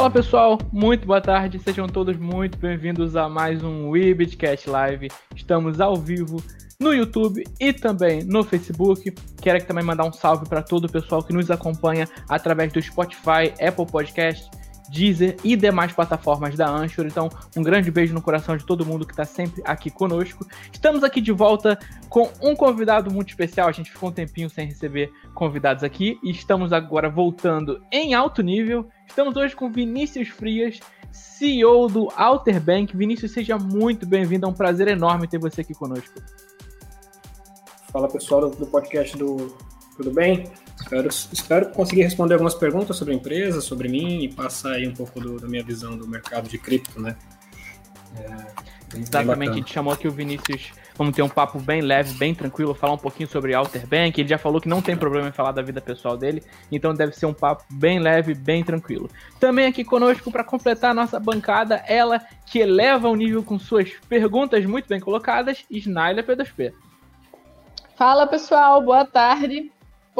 Fala pessoal, muito boa tarde, sejam todos muito bem-vindos a mais um Webcast Live. Estamos ao vivo no YouTube e também no Facebook. Quero também mandar um salve para todo o pessoal que nos acompanha através do Spotify, Apple Podcast, Deezer e demais plataformas da Anchor. Então, um grande beijo no coração de todo mundo que está sempre aqui conosco. Estamos aqui de volta com um convidado muito especial. A gente ficou um tempinho sem receber convidados aqui e estamos agora voltando em alto nível. Estamos hoje com Vinícius Frias, CEO do Alter Bank. Vinícius, seja muito bem-vindo. É um prazer enorme ter você aqui conosco. Fala pessoal do podcast do Tudo Bem? Espero, espero conseguir responder algumas perguntas sobre a empresa, sobre mim e passar aí um pouco do, da minha visão do mercado de cripto, né? É, Exatamente, a gente chamou aqui o Vinícius. Vamos ter um papo bem leve, bem tranquilo, falar um pouquinho sobre Alter Bank. Ele já falou que não tem problema em falar da vida pessoal dele, então deve ser um papo bem leve, bem tranquilo. Também aqui conosco para completar a nossa bancada, ela que eleva o nível com suas perguntas muito bem colocadas, Snaila P2P. Fala pessoal, boa tarde.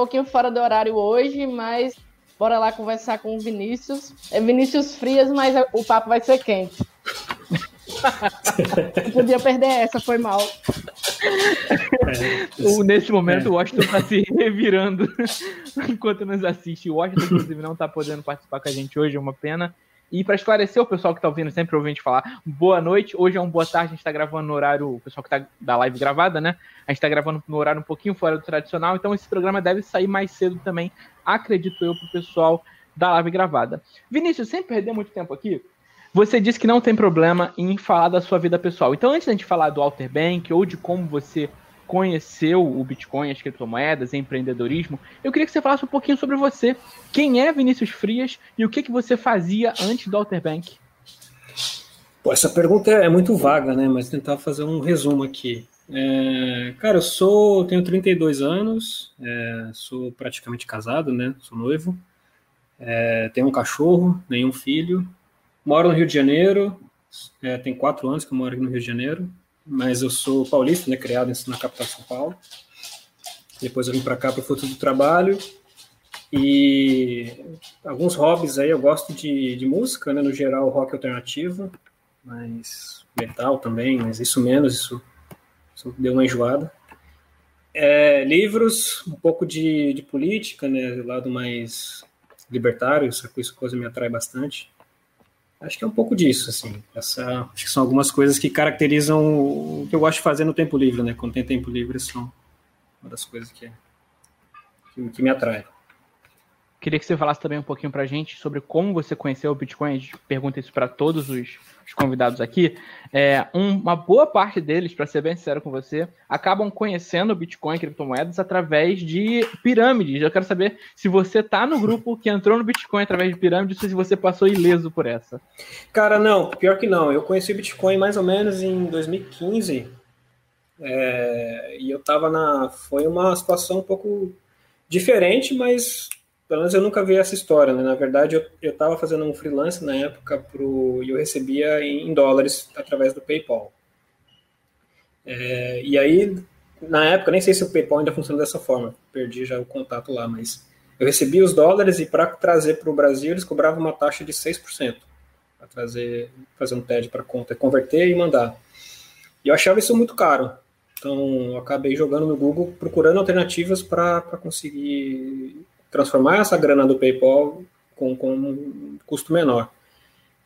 Pouquinho fora do horário hoje, mas bora lá conversar com o Vinícius. É Vinícius Frias, mas o papo vai ser quente. Não podia perder essa, foi mal. É, Nesse momento, é. o Washington está se revirando enquanto nos assiste. O Washington, inclusive, não está podendo participar com a gente hoje, é uma pena. E para esclarecer o pessoal que está ouvindo, sempre ouvindo a falar, boa noite. Hoje é um boa tarde, a gente está gravando no horário, o pessoal que está da live gravada, né? A gente está gravando no horário um pouquinho fora do tradicional, então esse programa deve sair mais cedo também, acredito eu, para o pessoal da live gravada. Vinícius, sem perder muito tempo aqui, você disse que não tem problema em falar da sua vida pessoal. Então, antes da gente falar do Alter Bank ou de como você conheceu o Bitcoin, as criptomoedas, empreendedorismo, eu queria que você falasse um pouquinho sobre você. Quem é Vinícius Frias e o que, que você fazia antes do Alter Bank? Pô, essa pergunta é muito vaga, né? Mas tentar fazer um resumo aqui. É, cara, eu sou, tenho 32 anos, é, sou praticamente casado, né? Sou noivo, é, tenho um cachorro, nenhum filho, moro no Rio de Janeiro, é, tem quatro anos que eu moro aqui no Rio de Janeiro, mas eu sou paulista, né, criado na capital de São Paulo. Depois eu vim para cá para o fruto do trabalho e alguns hobbies aí, eu gosto de, de música, né, no geral rock alternativo, mas metal também, mas isso menos, isso, isso deu uma enjoada. É, livros, um pouco de, de política, né, do lado mais libertário, essa coisa me atrai bastante. Acho que é um pouco disso, assim. Essa, acho que são algumas coisas que caracterizam o que eu gosto de fazer no tempo livre, né? Quando tem tempo livre, são uma das coisas que, que, que me atrai. Queria que você falasse também um pouquinho para a gente sobre como você conheceu o Bitcoin. A gente pergunta isso para todos os, os, convidados aqui. É, um, uma boa parte deles, para ser bem sincero com você, acabam conhecendo o Bitcoin criptomoedas através de pirâmides. Eu quero saber se você está no grupo que entrou no Bitcoin através de pirâmides ou se você passou ileso por essa. Cara, não, pior que não. Eu conheci o Bitcoin mais ou menos em 2015. É, e eu estava na. Foi uma situação um pouco diferente, mas pelo menos eu nunca vi essa história, né? Na verdade, eu estava fazendo um freelance na época pro, e eu recebia em dólares através do PayPal. É, e aí, na época, nem sei se o PayPal ainda funciona dessa forma, perdi já o contato lá, mas eu recebia os dólares e para trazer para o Brasil eles cobravam uma taxa de 6% para trazer, fazer um TED para conta, converter e mandar. E eu achava isso muito caro. Então, eu acabei jogando no Google procurando alternativas para conseguir transformar essa grana do PayPal com, com um custo menor.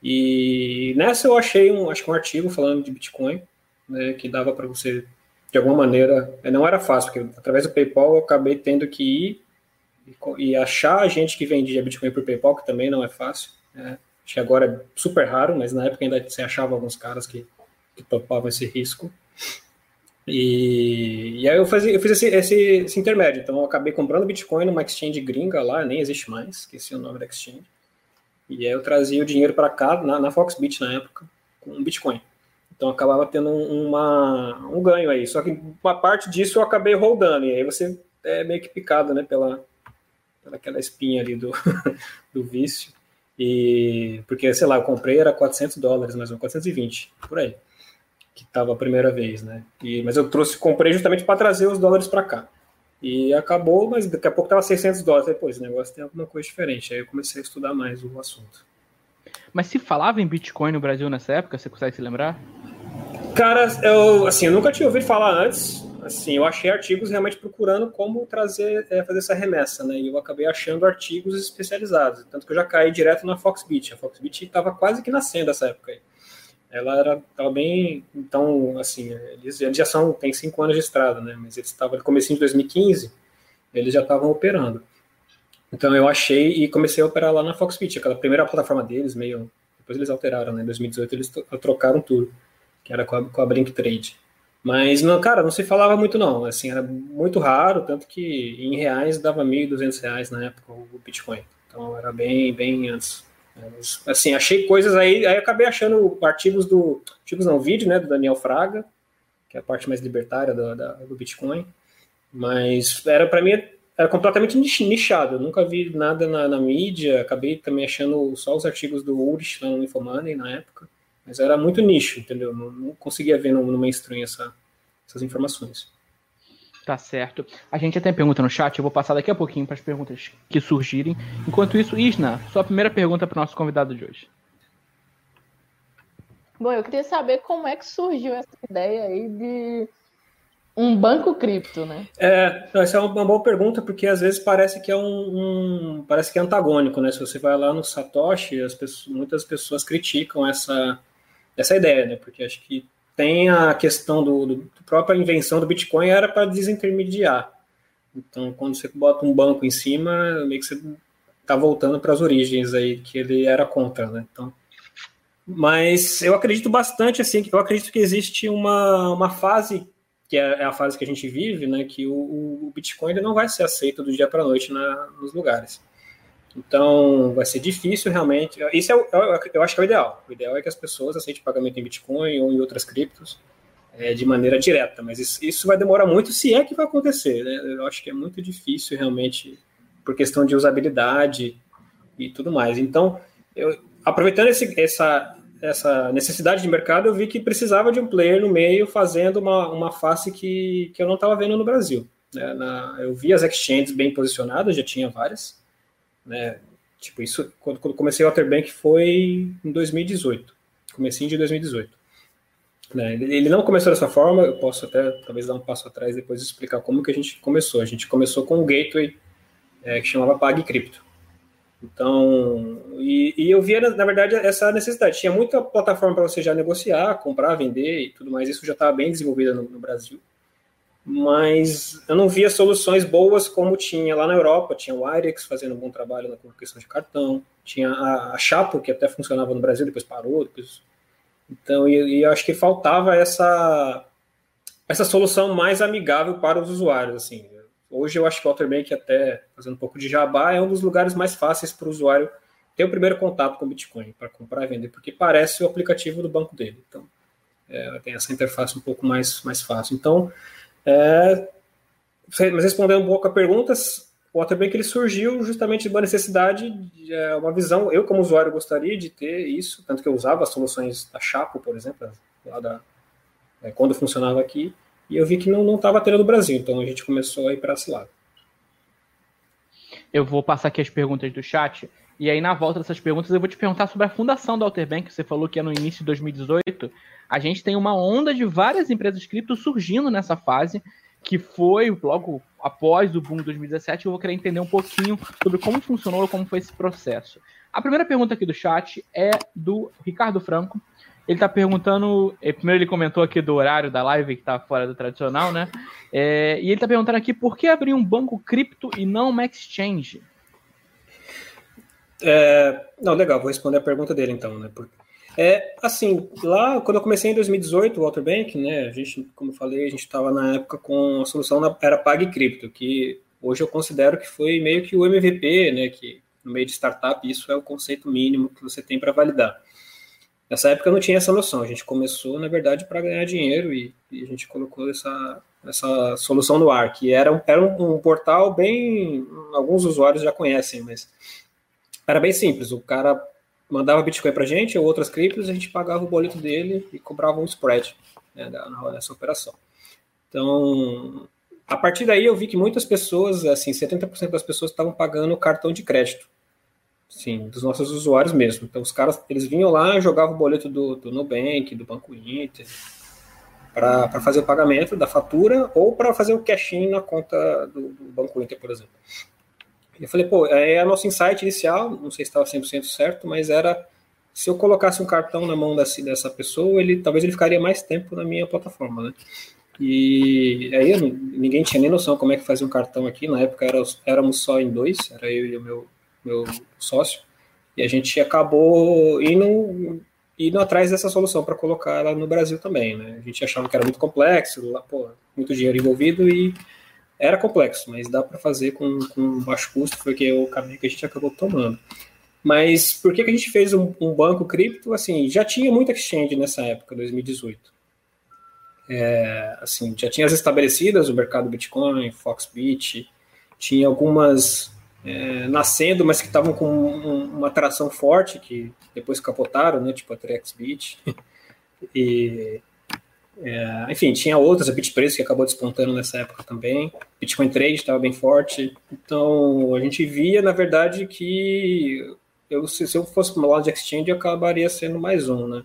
E nessa eu achei um, acho que um artigo falando de Bitcoin, né, que dava para você, de alguma maneira, é, não era fácil, porque através do PayPal eu acabei tendo que ir e, achar a gente que vendia Bitcoin por PayPal, que também não é fácil. Né. Acho que agora é super raro, mas na época ainda você achava alguns caras que, que topavam esse risco. E, e aí eu, fazia, eu fiz esse, esse, esse, intermédio. Então eu acabei comprando Bitcoin numa exchange gringa lá, nem existe mais, esqueci o nome da exchange. E aí eu trazia o dinheiro para cá, na, na Foxbit na época, com Bitcoin. Então acabava tendo uma, um ganho aí. Só que uma parte disso eu acabei rodando. E aí você é meio que picado, né, pela, pela aquela espinha ali do, do vício. E porque, sei lá, eu comprei era 400 dólares, mais ou menos 420, por aí que estava a primeira vez, né? E, mas eu trouxe, comprei justamente para trazer os dólares para cá. E acabou, mas daqui a pouco estava 600 dólares. Depois, esse negócio tem alguma coisa diferente. Aí eu comecei a estudar mais o assunto. Mas se falava em Bitcoin no Brasil nessa época, você consegue se lembrar? Cara, eu, assim, eu nunca tinha ouvido falar antes. Assim, eu achei artigos realmente procurando como trazer, é, fazer essa remessa, né? E eu acabei achando artigos especializados. Tanto que eu já caí direto na Foxbit. A Foxbit estava quase que nascendo nessa época aí. Ela era tava bem. Então, assim, eles, eles já são, tem cinco anos de estrada, né? Mas eles estavam no começo de 2015, eles já estavam operando. Então eu achei e comecei a operar lá na Foxbit, aquela primeira plataforma deles, meio. Depois eles alteraram, né? Em 2018 eles trocaram tudo que era com a, com a Blink Trade. Mas, não, cara, não se falava muito não, assim, era muito raro, tanto que em reais dava 1.200 reais na época o Bitcoin. Então era bem, bem antes. Assim, achei coisas aí, aí acabei achando artigos do, artigos não, vídeo, né, do Daniel Fraga, que é a parte mais libertária do, da, do Bitcoin, mas era para mim era completamente nichado, eu nunca vi nada na, na, mídia, acabei também achando só os artigos do Ulrich lá no Infomoney na época, mas era muito nicho, entendeu? Não, não conseguia ver no, no mainstream essa, essas informações. Tá certo. A gente já tem pergunta no chat, eu vou passar daqui a pouquinho para as perguntas que surgirem. Enquanto isso, Isna, sua primeira pergunta para o nosso convidado de hoje. Bom, eu queria saber como é que surgiu essa ideia aí de um banco cripto, né? É, essa é uma boa pergunta, porque às vezes parece que é um, um parece que é antagônico, né? Se você vai lá no Satoshi, pessoas, muitas pessoas criticam essa, essa ideia, né? Porque acho que tem a questão do, do, própria invenção do Bitcoin era para desintermediar. Então, quando você bota um banco em cima, meio que você está voltando para as origens aí que ele era contra, né? Então, mas eu acredito bastante assim, eu acredito que existe uma, uma fase que é, é a fase que a gente vive, né? Que o, o Bitcoin ele não vai ser aceito do dia para a noite na, nos lugares. Então, vai ser difícil realmente. Isso é, eu, eu acho que é o ideal. O ideal é que as pessoas aceitem pagamento em Bitcoin ou em outras criptos é, de maneira direta. Mas isso, isso, vai demorar muito, se é que vai acontecer. Né? Eu acho que é muito difícil realmente, por questão de usabilidade e tudo mais. Então, eu, aproveitando esse, essa, essa necessidade de mercado, eu vi que precisava de um player no meio fazendo uma, uma face que, que eu não estava vendo no Brasil. Né? Na, eu vi as exchanges bem posicionadas, já tinha várias né? Tipo, isso, quando, quando comecei o Otterbank foi em 2018, comecinho de 2018. Né? Ele não começou dessa forma, eu posso até talvez dar um passo atrás depois explicar como que a gente começou. A gente começou com um gateway é, que chamava PagCrypto. Então, e, e, eu via, na verdade, essa necessidade. Tinha muita plataforma para você já negociar, comprar, vender e tudo mais. Isso já estava bem desenvolvido no, no Brasil mas eu não via soluções boas como tinha lá na Europa. Tinha o Irex fazendo um bom trabalho na questão de cartão, tinha a, a Chapo, que até funcionava no Brasil, depois parou. Depois... Então, e, e eu acho que faltava essa, essa solução mais amigável para os usuários. Assim. Hoje eu acho que o Alterbank, até fazendo um pouco de jabá, é um dos lugares mais fáceis para o usuário ter o primeiro contato com o Bitcoin, para comprar e vender, porque parece o aplicativo do banco dele. Então, é, tem essa interface um pouco mais, mais fácil. Então, é, mas respondendo um pouco a perguntas, o Waterbank ele surgiu justamente de uma necessidade, de, é, uma visão. Eu, como usuário, gostaria de ter isso, tanto que eu usava as soluções da Chapo, por exemplo, lá da, é, quando funcionava aqui, e eu vi que não estava tendo no Brasil, então a gente começou a ir para esse lado. Eu vou passar aqui as perguntas do chat. E aí, na volta dessas perguntas, eu vou te perguntar sobre a fundação do Alterbank. Você falou que é no início de 2018. A gente tem uma onda de várias empresas cripto surgindo nessa fase, que foi logo após o boom de 2017. Eu vou querer entender um pouquinho sobre como funcionou, como foi esse processo. A primeira pergunta aqui do chat é do Ricardo Franco. Ele está perguntando. Eh, primeiro, ele comentou aqui do horário da live, que está fora do tradicional, né? É, e ele está perguntando aqui por que abrir um banco cripto e não uma exchange? É, não, legal, vou responder a pergunta dele então, né? É, assim, lá quando eu comecei em 2018, o Walter Bank, né, a gente, como eu falei, a gente estava na época com a solução da, era PagCrypto, que hoje eu considero que foi meio que o MVP, né, que no meio de startup isso é o conceito mínimo que você tem para validar. Nessa época eu não tinha essa noção, a gente começou, na verdade, para ganhar dinheiro e, e, a gente colocou essa, essa solução no ar, que era, um, era um, um portal bem, alguns usuários já conhecem, mas era bem simples, o cara mandava Bitcoin para a gente ou outras criptos, a gente pagava o boleto dele e cobrava um spread né, nessa operação. Então, a partir daí eu vi que muitas pessoas, assim, 70% das pessoas estavam pagando cartão de crédito. Sim, dos nossos usuários mesmo. Então os caras, eles vinham lá, jogavam o boleto do, do Nubank, do Banco Inter, para fazer o pagamento da fatura ou para fazer o cash-in na conta do, do, Banco Inter, por exemplo. Eu falei, pô, é a nosso insight inicial, não sei se estava 100% certo, mas era se eu colocasse um cartão na mão dessa, dessa pessoa, ele talvez ele ficaria mais tempo na minha plataforma, né? E aí eu, ninguém tinha nem noção como é que fazia um cartão aqui. Na época era, éramos só em dois, era eu e o meu, meu sócio. E a gente acabou indo, indo atrás dessa solução para colocar ela no Brasil também. Né? A gente achava que era muito complexo, lá, pô, muito dinheiro envolvido e era complexo, mas dá para fazer com, com baixo custo, porque é o caminho que a gente acabou tomando. Mas por que, que a gente fez um, um banco cripto? Assim, já tinha muita exchange nessa época, 2018 é, assim, já tinha as estabelecidas, o mercado Bitcoin, Foxbit, tinha algumas é, nascendo, mas que estavam com um, uma atração forte, que depois capotaram, né, tipo a TrexBit. e, é, enfim, tinha outras, a BitPreço que acabou despontando nessa época também. Bitcoin Trade estava bem forte. Então, a gente via, na verdade, que eu, se eu fosse uma loja de exchange, eu acabaria sendo mais um, né?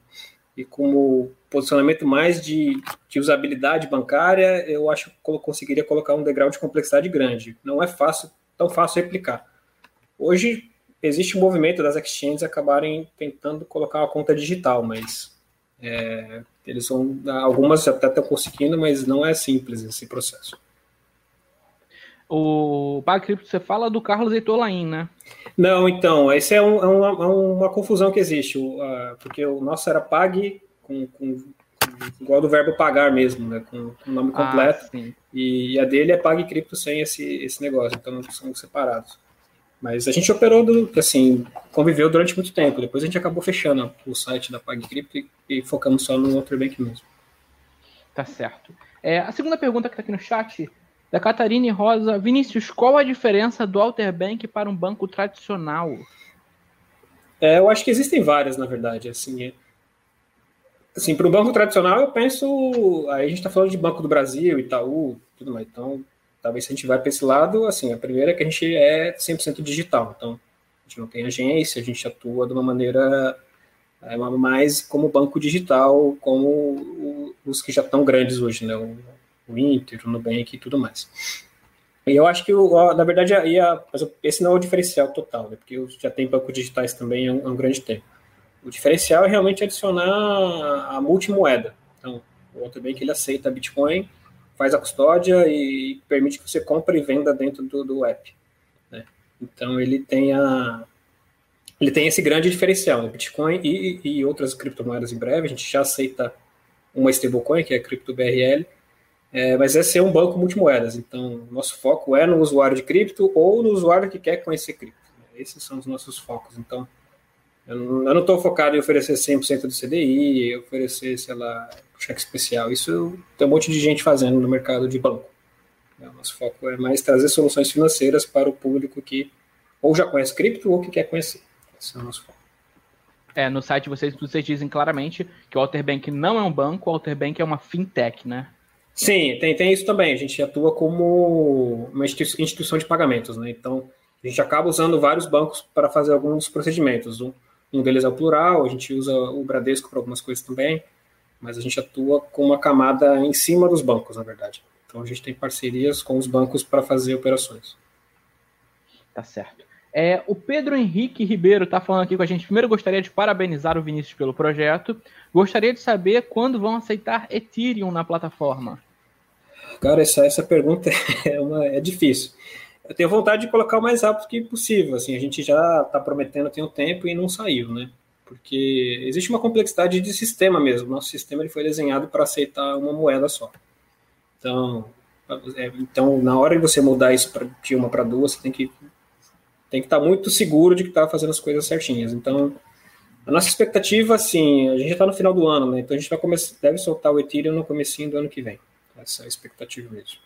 E como posicionamento mais de, de usabilidade bancária, eu acho que eu conseguiria colocar um degrau de complexidade grande. Não é fácil, tão fácil replicar. Hoje existe um movimento das exchanges acabarem tentando colocar uma conta digital, mas é, eles são algumas até estão conseguindo, mas não é simples esse processo. O PagCrypto, você fala do Carlos Eitolain, né? Não, então, essa é, um, é, uma, é uma, confusão que existe, porque o nosso era Pag com, com, igual do verbo pagar mesmo, né? Com, o nome ah, completo. Ah, e, e, a dele é Pague Cripto sem esse, esse negócio, então são separados. Mas a gente operou, do, assim, conviveu durante muito tempo. Depois a gente acabou fechando o site da PagCrypto e, e focamos só no Bank mesmo. Tá certo. É, a segunda pergunta que está aqui no chat, da Catarine Rosa. Vinícius, qual a diferença do Bank para um banco tradicional? É, eu acho que existem várias, na verdade. Assim, é, Assim, para o banco tradicional, eu penso. Aí a gente está falando de Banco do Brasil, Itaú, tudo mais. Então, talvez se a gente vai para esse lado, assim, a primeira é que a gente é 100% digital. Então, a gente não tem agência, a gente atua de uma maneira é, mais como banco digital, como os que já estão grandes hoje, né? O, Inter, o Nubank e tudo mais. E eu acho que, na verdade, ia, esse não é o diferencial total, né? Porque já tem bancos digitais também há um, há um grande tempo. O diferencial é realmente adicionar a multimoeda. Então, o que ele aceita Bitcoin, faz a custódia e permite que você compre e venda dentro do, do app. Né? Então, ele tem a, ele tem esse grande diferencial, né? Bitcoin e, e, outras criptomoedas em breve. A gente já aceita uma stablecoin, que é a CryptoBRL, é, mas é ser um banco multimoedas. Então, nosso foco é no usuário de cripto ou no usuário que quer conhecer cripto. Esses são os nossos focos. Então, eu não estou focado em oferecer 100% do CDI, oferecer, sei lá, cheque especial. Isso tem um monte de gente fazendo no mercado de banco. O nosso foco é mais trazer soluções financeiras para o público que ou já conhece cripto ou que quer conhecer. Esse é o nosso foco. É, no site vocês, vocês dizem claramente que o Alterbank não é um banco, o Alterbank é uma fintech, né? Sim, tem, tem isso também. A gente atua como uma instituição de pagamentos, né? Então, a gente acaba usando vários bancos para fazer alguns procedimentos. Um, um deles é o plural, a gente usa o Bradesco para algumas coisas também, mas a gente atua com uma camada em cima dos bancos, na verdade. Então a gente tem parcerias com os bancos para fazer operações. Tá certo. É, o Pedro Henrique Ribeiro está falando aqui com a gente. Primeiro, gostaria de parabenizar o Vinícius pelo projeto. Gostaria de saber quando vão aceitar Ethereum na plataforma. Cara, essa, essa pergunta é, uma, é difícil eu tenho vontade de colocar o mais rápido que possível. Assim, a gente já está prometendo tem um tempo e não saiu, né? Porque existe uma complexidade de sistema mesmo. Nosso sistema ele foi desenhado para aceitar uma moeda só. Então, é, então na hora de você mudar isso pra, de uma para duas, você tem que tem que estar tá muito seguro de que está fazendo as coisas certinhas. Então, a nossa expectativa, assim, a gente está no final do ano, né? Então a gente vai começar, deve soltar o Ethereum no comecinho do ano que vem. Essa é a expectativa mesmo.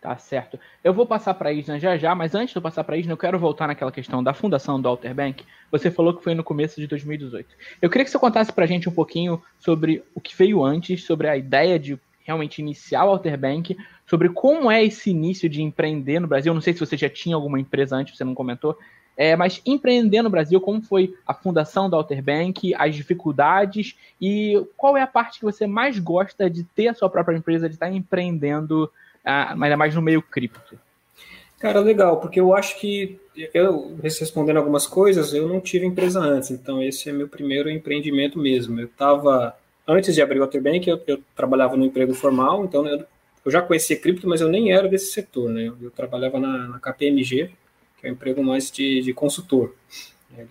Tá certo. Eu vou passar para a Isna já já, mas antes de eu passar para a Isna, eu quero voltar naquela questão da fundação do Alter Bank. Você falou que foi no começo de 2018. Eu queria que você contasse para a gente um pouquinho sobre o que veio antes, sobre a ideia de realmente iniciar o Alter Bank, sobre como é esse início de empreender no Brasil. Eu não sei se você já tinha alguma empresa antes, você não comentou, é, mas empreender no Brasil, como foi a fundação da Outer Bank, as dificuldades e qual é a parte que você mais gosta de ter a sua própria empresa, de estar empreendendo, uh, ainda mais no meio cripto? Cara, legal, porque eu acho que eu respondendo algumas coisas, eu não tive empresa antes, então esse é meu primeiro empreendimento mesmo. Eu estava antes de abrir o Waterbank, eu, eu trabalhava no emprego formal, então eu, eu, já conhecia cripto, mas eu nem era desse setor, né? Eu, eu trabalhava na, na, KPMG, que é um emprego mais de, de consultor.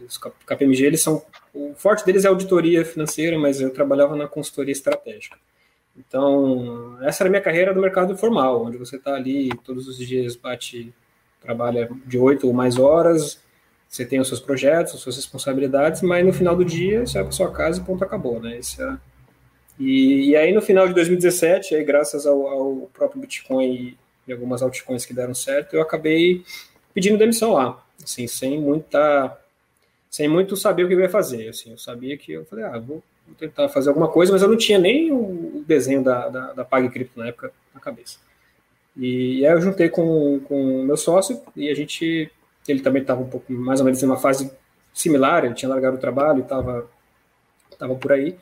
Os KPMG, eles são o forte deles é auditoria financeira, mas eu trabalhava na consultoria estratégica. Então, essa era a minha carreira do mercado formal, onde você está ali todos os dias, bate trabalha de oito ou mais horas, você tem os seus projetos, as suas responsabilidades, mas no final do dia você vai para sua casa e ponto acabou, né? E, e, aí no final de 2017, aí, graças ao, ao próprio Bitcoin e algumas altcoins que deram certo, eu acabei pedindo demissão lá, assim, sem muita, sem muito saber o que eu ia fazer, assim, eu sabia que eu falei, ah, vou, vou tentar fazer alguma coisa, mas eu não tinha nem o desenho da, da, da PagCrypto na época na cabeça. E aí eu juntei com o meu sócio e a gente, ele também estava um pouco mais ou menos em uma fase similar, ele tinha largado o trabalho e estava tava por aí.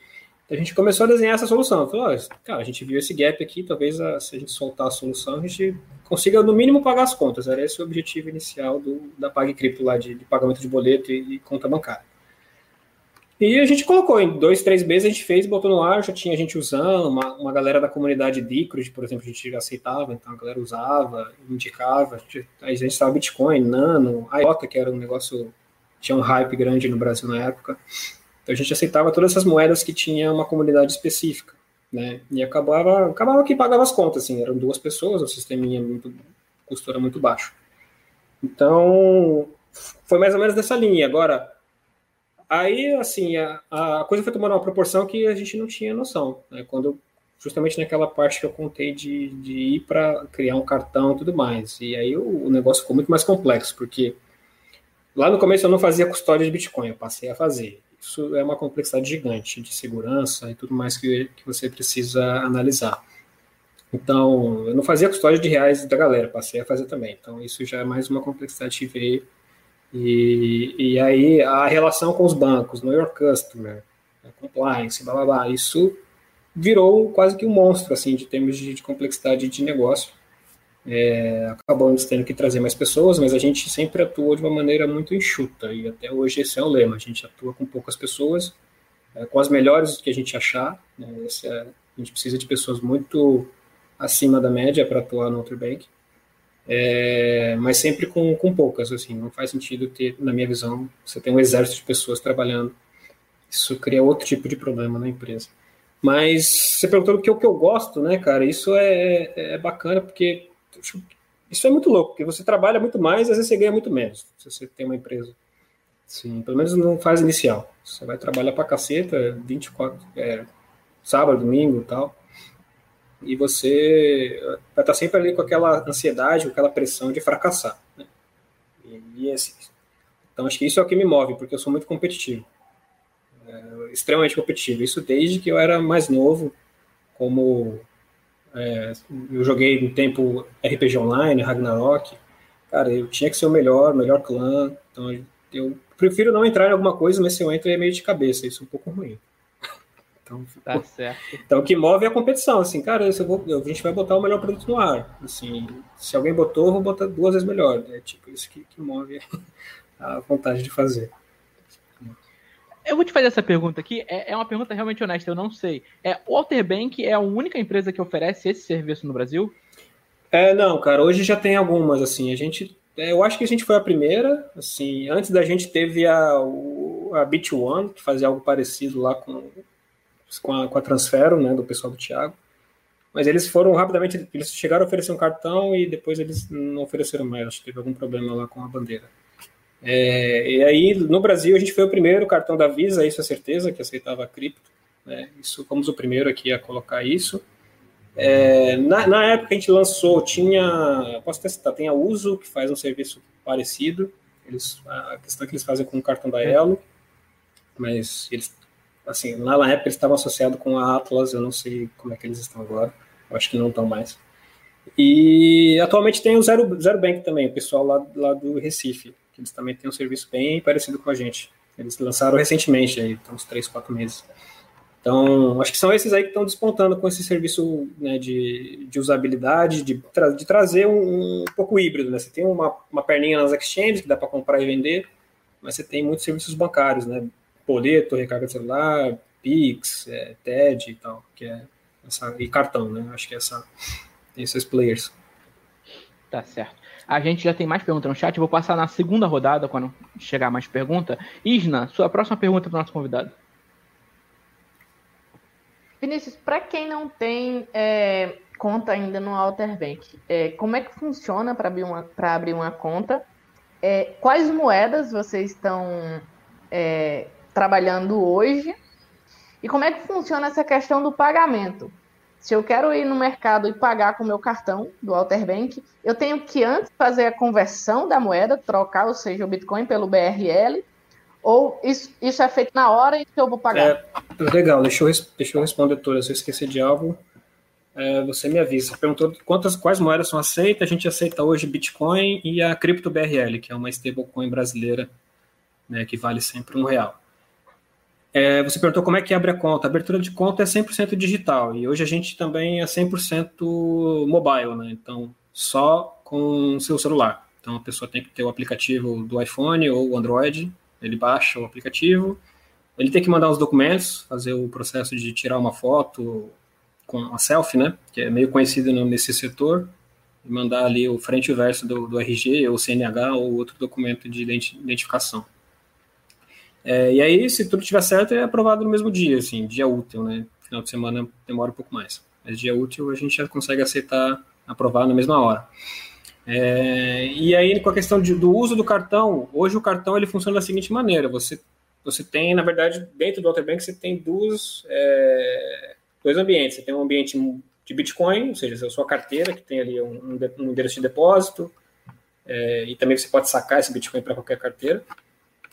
A gente começou a desenhar essa solução. Falou, oh, cara, a gente viu esse gap aqui, talvez a, se a gente soltar a solução, a gente consiga no mínimo pagar as contas. Era esse o objetivo inicial do, da PagCrypto lá, de, de pagamento de boleto e, e conta bancária. E a gente colocou, em dois, três meses a gente fez, botou no ar, já tinha gente usando, uma, uma galera da comunidade Dicrod, por exemplo, a gente aceitava, então a galera usava, indicava, a gente, a estava Bitcoin, Nano, IOTA, que era um negócio, tinha um hype grande no Brasil na época, então a gente aceitava todas essas moedas que tinha uma comunidade específica, né, e acabava, acabava que pagava as contas, assim, eram duas pessoas, o sisteminha muito, custo era muito baixo. Então, foi mais ou menos dessa linha, agora Aí, assim, a, a coisa foi tomando uma proporção que a gente não tinha noção. Né? Quando, justamente naquela parte que eu contei de, de ir para criar um cartão e tudo mais. E aí o, o, negócio ficou muito mais complexo, porque lá no começo eu não fazia custódia de Bitcoin, eu passei a fazer. Isso é uma complexidade gigante de segurança e tudo mais que, que você precisa analisar. Então, eu não fazia custódia de reais da galera, passei a fazer também. Então, isso já é mais uma complexidade que veio e, e aí a relação com os bancos, Know Your Customer, compliance, blá blá blá, isso virou quase que um monstro assim de termos de, de complexidade de negócio. É, acabamos tendo que trazer mais pessoas, mas a gente sempre atuou de uma maneira muito enxuta e até hoje esse é o lema. A gente atua com poucas pessoas, é, com as melhores que a gente achar. Né, é, a gente precisa de pessoas muito acima da média para atuar no Bank é, mas sempre com, com poucas, assim, não faz sentido ter, na minha visão, você tem um exército de pessoas trabalhando, isso cria outro tipo de problema na empresa. Mas você perguntou o que, o que eu gosto, né, cara, isso é, é bacana, porque isso é muito louco, porque você trabalha muito mais, às vezes você ganha muito menos, se você tem uma empresa. Sim, pelo menos não faz inicial. Você vai trabalhar pra caceta, 24, é, sábado, domingo e tal e você vai estar sempre ali com aquela ansiedade, com aquela pressão de fracassar. Né? E, e assim, então acho que isso é o que me move, porque eu sou muito competitivo, é, extremamente competitivo. Isso desde que eu era mais novo, como é, eu joguei no tempo RPG Online, Ragnarok, cara, eu tinha que ser o melhor, melhor clã, então eu prefiro não entrar em alguma coisa, mas se eu entro é meio de cabeça, isso é um pouco ruim. Então, tá certo. Então, o que move é a competição. Assim, cara, eu vou, a gente vai botar o melhor produto no ar. Assim, se alguém botou, eu vou botar duas vezes melhor. É tipo isso que, que move a vontade de fazer. Eu vou te fazer essa pergunta aqui. É, é uma pergunta realmente honesta, eu não sei. É, o Alterbank é a única empresa que oferece esse serviço no Brasil? É, não, cara. Hoje já tem algumas. Assim, a gente, é, eu acho que a gente foi a primeira. Assim, antes da gente teve a, a Bit One, que fazia algo parecido lá com com a, com a Transfero, né, do pessoal do Thiago. Mas eles foram rapidamente, eles chegaram a oferecer um cartão e depois eles não ofereceram mais, acho que teve algum problema lá com a bandeira. É, e aí, no Brasil, a gente foi o primeiro cartão da Visa, isso é certeza, que aceitava cripto. Né? Isso, fomos o primeiro aqui a colocar isso. É, na, na, época que a gente lançou, tinha, posso testar, tem a Uso, que faz um serviço parecido. Eles, a questão é que eles fazem com o cartão da Elo, mas eles assim, lá na época eles estavam associados com a Atlas, eu não sei como é que eles estão agora, eu acho que não estão mais. E atualmente tem o Zero, Zero Bank também, o pessoal lá, lá do Recife, que eles também têm um serviço bem parecido com a gente. Eles lançaram recentemente, aí, uns 3, 4 meses. Então, acho que são esses aí que estão despontando com esse serviço né, de, de usabilidade, de, tra de trazer um, um, pouco híbrido. Né? Você tem uma, uma perninha nas exchanges que dá para comprar e vender, mas você tem muitos serviços bancários, né? Boleto, recarga de celular, Pix, é, TED e tal, que é essa, e cartão, né? Acho que é essa, esses players. Tá certo. A gente já tem mais perguntas no chat, vou passar na segunda rodada quando chegar mais pergunta. Isna, sua próxima pergunta para o nosso convidado. Vinícius, para quem não tem é, conta ainda no Alterbank, é, como é que funciona para abrir, uma, abrir uma conta? É, quais moedas vocês estão é, trabalhando hoje? E como é que funciona essa questão do pagamento? Se eu quero ir no mercado e pagar com o meu cartão do Alterbank, eu tenho que antes fazer a conversão da moeda, trocar, ou seja, o Bitcoin pelo BRL, ou isso, isso é feito na hora e que eu vou pagar? É, legal, deixa eu, deixa eu responder, Tora. Se eu esquecer de algo, é, você me avisa. Perguntou quantas, quais moedas são aceitas. A gente aceita hoje Bitcoin e a Cripto BRL, que é uma stablecoin brasileira, né, que vale sempre um real. É, você perguntou como é que abre a conta. A abertura de conta é 100% digital e hoje a gente também é 100% mobile, né? Então, só com o seu celular. Então, a pessoa tem que ter o aplicativo do iPhone ou Android ele baixa o aplicativo, ele tem que mandar os documentos, fazer o processo de tirar uma foto com a selfie, né? Que é meio conhecido nesse setor, e mandar ali o frente e o verso do, do RG, ou CNH, ou outro documento de identificação. É, e aí, se tudo estiver certo, é aprovado no mesmo dia, assim, dia útil, né? Final de semana demora um pouco mais. Mas dia útil a gente já consegue aceitar, aprovar na mesma hora. É, e aí, com a questão de, do uso do cartão, hoje o cartão ele funciona da seguinte maneira: você, você tem, na verdade, dentro do Outerbank, você tem duas, é, dois ambientes. Você tem um ambiente de Bitcoin, ou seja, a sua carteira, que tem ali um, um endereço de depósito, é, e também você pode sacar esse Bitcoin para qualquer carteira.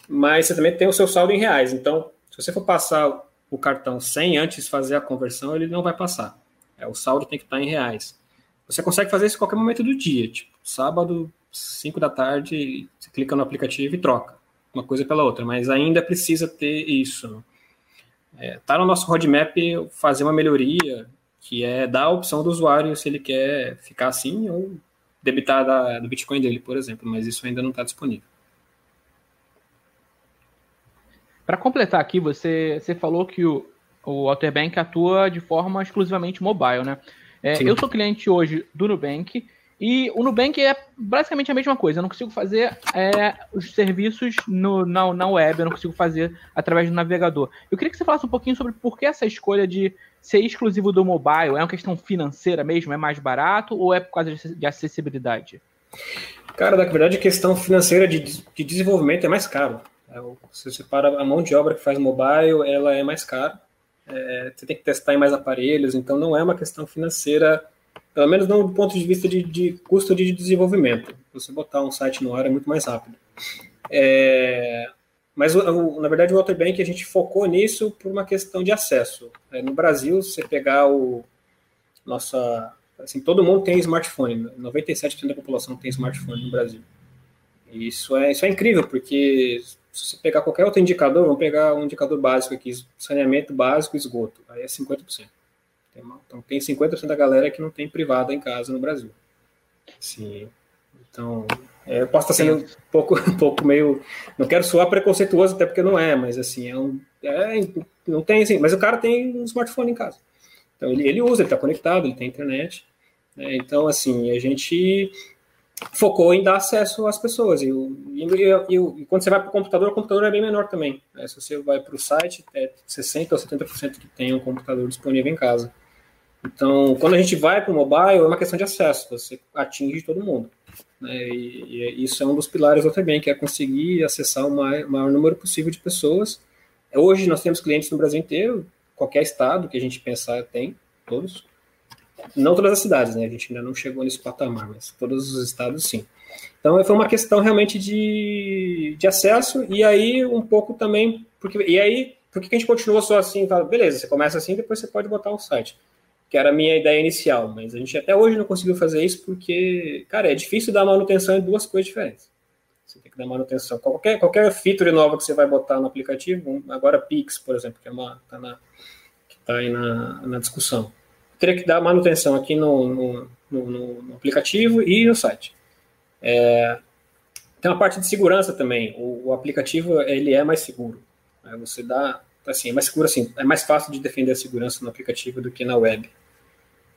Mas você também tem o seu saldo em reais. Então, se você for passar o cartão sem antes fazer a conversão, ele não vai passar. É, o saldo tem que estar em reais. Você consegue fazer isso em qualquer momento do dia. Tipo, sábado, 5 da tarde, você clica no aplicativo e troca uma coisa pela outra, mas ainda precisa ter isso. É, tá no nosso roadmap fazer uma melhoria, que é dar a opção do usuário se ele quer ficar assim ou debitar da, do Bitcoin dele, por exemplo, mas isso ainda não está disponível. Para completar aqui, você, você falou que o, o Alterbank atua de forma exclusivamente mobile, né? É, eu sou cliente hoje do Nubank e o Nubank é basicamente a mesma coisa. Eu não consigo fazer é, os serviços no, na, na web, eu não consigo fazer através do navegador. Eu queria que você falasse um pouquinho sobre por que essa escolha de ser exclusivo do mobile. É uma questão financeira mesmo? É mais barato ou é por causa de acessibilidade? Cara, na verdade, a questão financeira de, de desenvolvimento é mais caro. É, se você para a mão de obra que faz mobile, ela é mais cara. É, você tem que testar em mais aparelhos, então não é uma questão financeira pelo menos não do ponto de vista de, de custo de desenvolvimento. Você botar um site no ar é muito mais rápido. É, mas, na verdade, o Waterbank a gente focou nisso por uma questão de acesso. É, no Brasil, você pegar o nossa, assim, todo mundo tem smartphone. 97% da população tem smartphone no Brasil. Isso é isso é incrível porque se você pegar qualquer outro indicador, vamos pegar um indicador básico aqui, saneamento básico, esgoto, aí é 50%. Então, tem 50% da galera que não tem privada em casa no Brasil. Sim. Então, é, eu posso estar sendo um pouco, um pouco meio. Não quero soar preconceituoso, até porque não é, mas assim, é um. É, não tem assim, mas o cara tem um smartphone em casa. Então ele, ele usa, ele está conectado, ele tem internet. Né? Então, assim, a gente focou em dar acesso às pessoas. E, e, e, e quando você vai para o computador, o computador é bem menor também. Né? Se você vai para o site, é 60% ou 70% que tem um computador disponível em casa. Então, quando a gente vai para o mobile, é uma questão de acesso, você atinge todo mundo. Né? E, e, isso é um dos pilares do também, que é conseguir acessar o maior, maior, número possível de pessoas. Hoje nós temos clientes no Brasil inteiro, qualquer estado que a gente pensar tem, todos. Não todas as cidades, né? A gente ainda não chegou nesse patamar, mas todos os estados sim. Então foi uma questão realmente de, de acesso, e aí um pouco também, porque e aí, por que a gente continuou só assim? Fala, beleza, você começa assim, depois você pode botar um site. que era a minha ideia inicial, mas a gente até hoje não conseguiu fazer isso porque, cara, é difícil dar manutenção em duas coisas diferentes. Você tem que dar manutenção. Qualquer, qualquer feature nova que você vai botar no aplicativo, agora Pix, por exemplo, que é uma tá que está aí na, na discussão. Teria que dar manutenção aqui no, no, no, no aplicativo e no site. É, tem uma parte de segurança também. O, o, aplicativo ele é mais seguro. Né? Você dá assim, é mais seguro assim, é mais fácil de defender a segurança no aplicativo do que na web.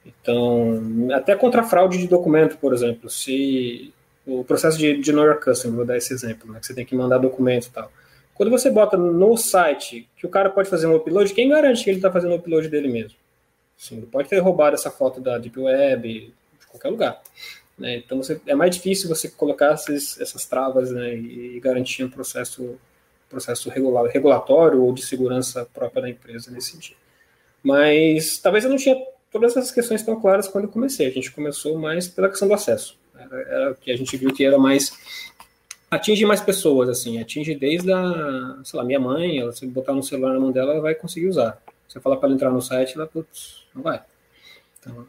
Então, até contra fraude de documento, por exemplo, se o processo de, de know your customer, vou dar esse exemplo, né, que você tem que mandar documento e tal. Quando você bota no site que o cara pode fazer um upload, quem garante que ele está fazendo o upload dele mesmo? Sim, ele pode ter roubado essa foto da Deep Web, de qualquer lugar. Né? Então você, é mais difícil você colocar esses, essas travas né, e garantir um processo processo regular, regulatório ou de segurança própria da empresa nesse sentido. Mas talvez eu não tinha todas essas questões tão claras quando eu comecei. A gente começou mais pela questão do acesso. Era, era que a gente viu que era mais atinge mais pessoas, assim, atinge desde a, sei lá, minha mãe, ela, se botar no celular na mão dela, ela vai conseguir usar. Eu falar para ela entrar no site, ela, putz, não vai. Então,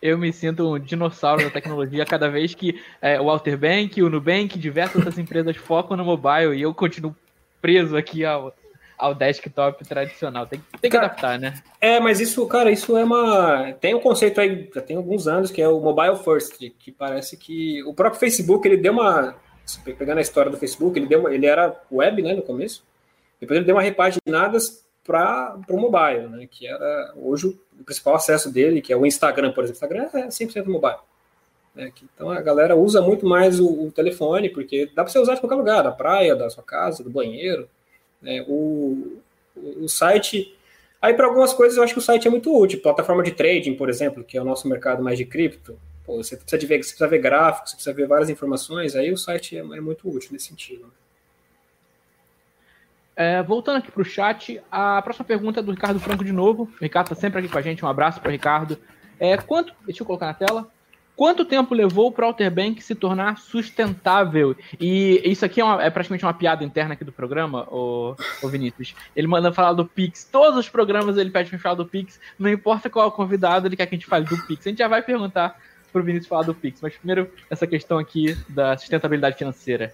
eu me sinto um dinossauro da tecnologia cada vez que é, o Walter Bank, o Nubank, diversas outras empresas focam no mobile e eu continuo preso aqui ao, ao desktop tradicional. Tem, tem que cara, adaptar, né? É, mas isso, cara, isso é uma. Tem um conceito aí, já tem alguns anos, que é o mobile first, que parece que o próprio Facebook ele deu uma. Pegando a história do Facebook, ele, deu uma... ele era web, né, no começo. Depois ele deu uma repaginada para o mobile, né, que era hoje o principal acesso dele, que é o Instagram, por exemplo. O Instagram é 100% mobile. Né? Então a galera usa muito mais o, o telefone, porque dá para você usar de qualquer lugar, da praia, da sua casa, do banheiro. Né? O, o, site. Aí, para algumas coisas, eu acho que o site é muito útil. Plataforma de trading, por exemplo, que é o nosso mercado mais de cripto. Pô, você, precisa de ver, você precisa ver gráficos, você precisa ver várias informações, aí o site é, é muito útil nesse sentido. Né? É, voltando aqui para o chat, a próxima pergunta é do Ricardo Franco de novo. O Ricardo está sempre aqui com a gente, um abraço para Ricardo. É, quanto, deixa eu colocar na tela. Quanto tempo levou para o Outer Bank se tornar sustentável? E isso aqui é, uma, é praticamente uma piada interna aqui do programa, o, o Vinícius. Ele manda falar do Pix. Todos os programas ele pede para falar do Pix. Não importa qual é o convidado, ele quer que a gente fale do Pix. A gente já vai perguntar para o Vinícius falar do Pix. Mas primeiro, essa questão aqui da sustentabilidade financeira.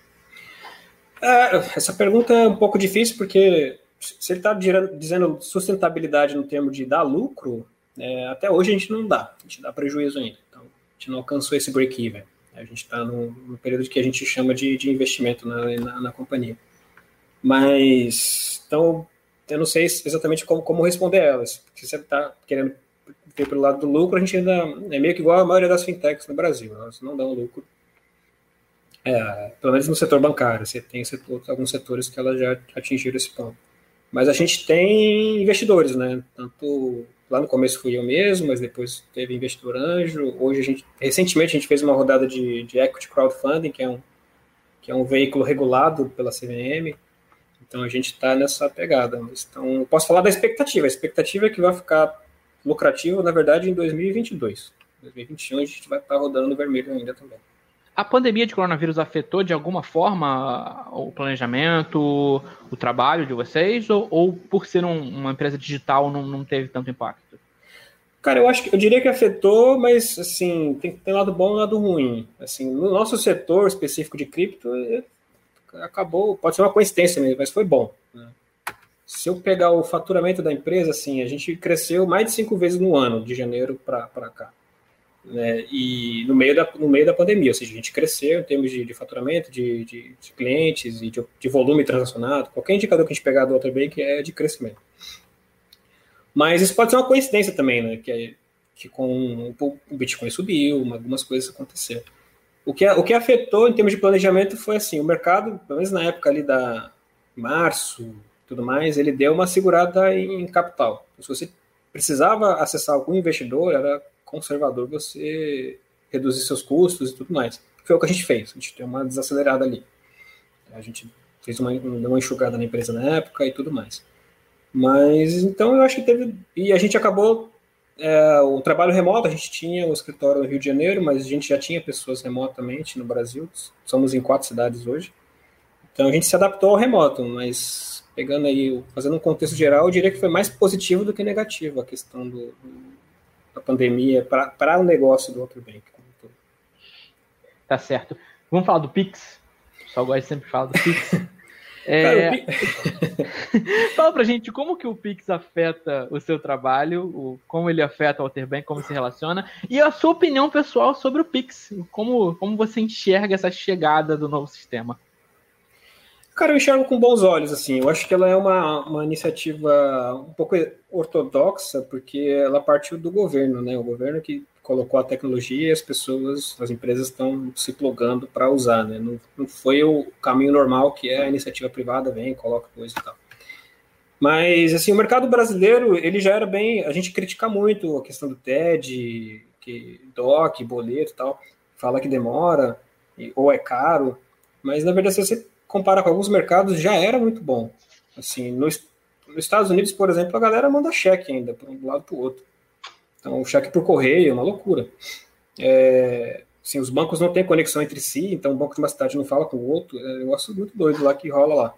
É, essa pergunta é um pouco difícil, porque se ele está dizendo sustentabilidade no termo de dar lucro, é, até hoje a gente não dá. A gente dá prejuízo ainda gente não alcançou esse break-even. A gente está no, período que a gente chama de, de investimento na, na, na, companhia. Mas, então, eu não sei exatamente como, como responder a elas. Se você está querendo ver pelo lado do lucro, a gente ainda é meio que igual a maioria das fintechs no Brasil. Elas não dão lucro. É, pelo menos no setor bancário. Você tem setor, alguns setores que elas já atingiram esse ponto. Mas a gente tem investidores, né? Tanto Lá no começo fui eu mesmo, mas depois teve investidor anjo. Hoje a gente, recentemente a gente fez uma rodada de, de equity crowdfunding, que é um que é um veículo regulado pela CVM. Então a gente está nessa pegada. Então posso falar da expectativa. A expectativa é que vai ficar lucrativo, na verdade, em 2022. 2021 a gente vai estar tá rodando no vermelho ainda também. A pandemia de coronavírus afetou de alguma forma o planejamento, o trabalho de vocês, ou, ou por ser um, uma empresa digital não, não, teve tanto impacto? Cara, eu acho que eu diria que afetou, mas assim tem, tem lado bom e lado ruim. Assim, no nosso setor específico de cripto, é, acabou, pode ser uma coincidência mesmo, mas foi bom. Né? Se eu pegar o faturamento da empresa, assim, a gente cresceu mais de cinco vezes no ano, de janeiro para cá né, e no meio, da, no meio da pandemia, ou seja, a gente cresceu em termos de, de faturamento, de, de, de, clientes e de, volume transacionado, qualquer indicador que a gente pegar do que é de crescimento. Mas isso pode ser uma coincidência também, né, que, é, que com o Bitcoin subiu, algumas coisas aconteceram. O que, o que afetou em termos de planejamento foi assim, o mercado, pelo menos na época ali da março, tudo mais, ele deu uma segurada em capital. Se você precisava acessar algum investidor, era conservador você reduzir seus custos e tudo mais. Foi o que a gente fez, a gente deu uma desacelerada ali. A gente fez uma, uma enxugada na empresa na época e tudo mais. Mas então eu acho que teve. E a gente acabou. É, o trabalho remoto, a gente tinha o escritório no Rio de Janeiro, mas a gente já tinha pessoas remotamente no Brasil. Somos em quatro cidades hoje. Então a gente se adaptou ao remoto, mas pegando aí, fazendo um contexto geral, eu diria que foi mais positivo do que negativo a questão do, do a pandemia para o negócio do outro bank. Tá certo. Vamos falar do Pix? Só gosto de sempre falar do Pix. É... Cara, Fala pra gente como que o Pix afeta o seu trabalho, o, como ele afeta o Alterbank, como se relaciona, e a sua opinião pessoal sobre o Pix, como, como você enxerga essa chegada do novo sistema. Cara, eu enxergo com bons olhos, assim. Eu acho que ela é uma, uma iniciativa um pouco ortodoxa, porque ela partiu do governo, né? O governo que colocou a tecnologia e as pessoas, as empresas estão se plugando para usar, né? Não, não, foi o caminho normal que é a iniciativa privada, vem, coloca coisa e tal. Mas, assim, o mercado brasileiro, ele já era bem... A gente critica muito a questão do TED, que DOC, boleto e tal, fala que demora, ou é caro, mas, na verdade, se você compara com alguns mercados, já era muito bom. Assim, nos, nos Estados Unidos, por exemplo, a galera manda cheque ainda, para um lado para o outro. Então, o cheque por correio é uma loucura. É, assim, os bancos não têm conexão entre si, então o banco de uma cidade não fala com o outro. É um negócio muito doido lá que rola lá.